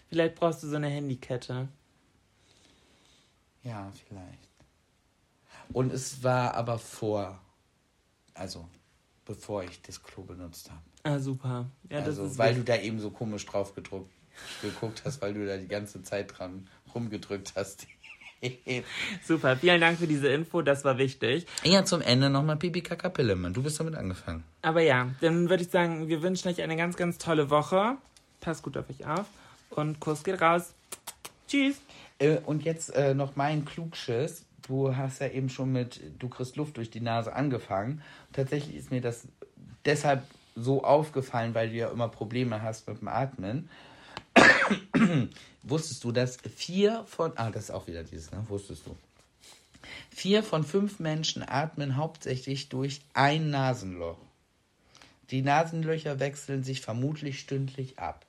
Vielleicht brauchst du so eine Handykette. Ja, vielleicht. Und es war aber vor, also bevor ich das Klo benutzt habe. Ah, super. Ja, also, das ist weil du da eben so komisch drauf gedruckt, geguckt hast, weil du da die ganze Zeit dran rumgedrückt hast. Super, vielen Dank für diese Info, das war wichtig. Ja, zum Ende nochmal Pipi Kaka Pillemann. Du bist damit angefangen. Aber ja, dann würde ich sagen, wir wünschen euch eine ganz, ganz tolle Woche. Passt gut auf euch auf. Und Kuss geht raus. Tschüss. Äh, und jetzt äh, noch mein Klugschiss. Du hast ja eben schon mit Du kriegst Luft durch die Nase angefangen. Tatsächlich ist mir das deshalb so aufgefallen, weil du ja immer Probleme hast mit dem Atmen. Wusstest du, dass vier von. Ah, das ist auch wieder dieses, ne? Wusstest du. Vier von fünf Menschen atmen hauptsächlich durch ein Nasenloch. Die Nasenlöcher wechseln sich vermutlich stündlich ab.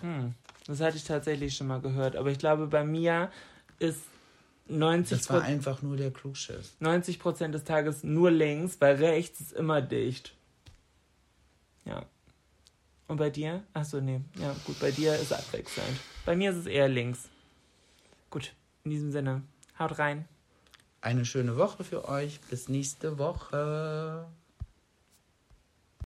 Hm, das hatte ich tatsächlich schon mal gehört. Aber ich glaube, bei mir ist 90 Das war einfach nur der Klugschiss. 90 Prozent des Tages nur links, weil rechts ist immer dicht. Ja. Und bei dir? Achso, nee. Ja, gut, bei dir ist abwechselnd. Bei mir ist es eher links. Gut, in diesem Sinne, haut rein. Eine schöne Woche für euch. Bis nächste Woche.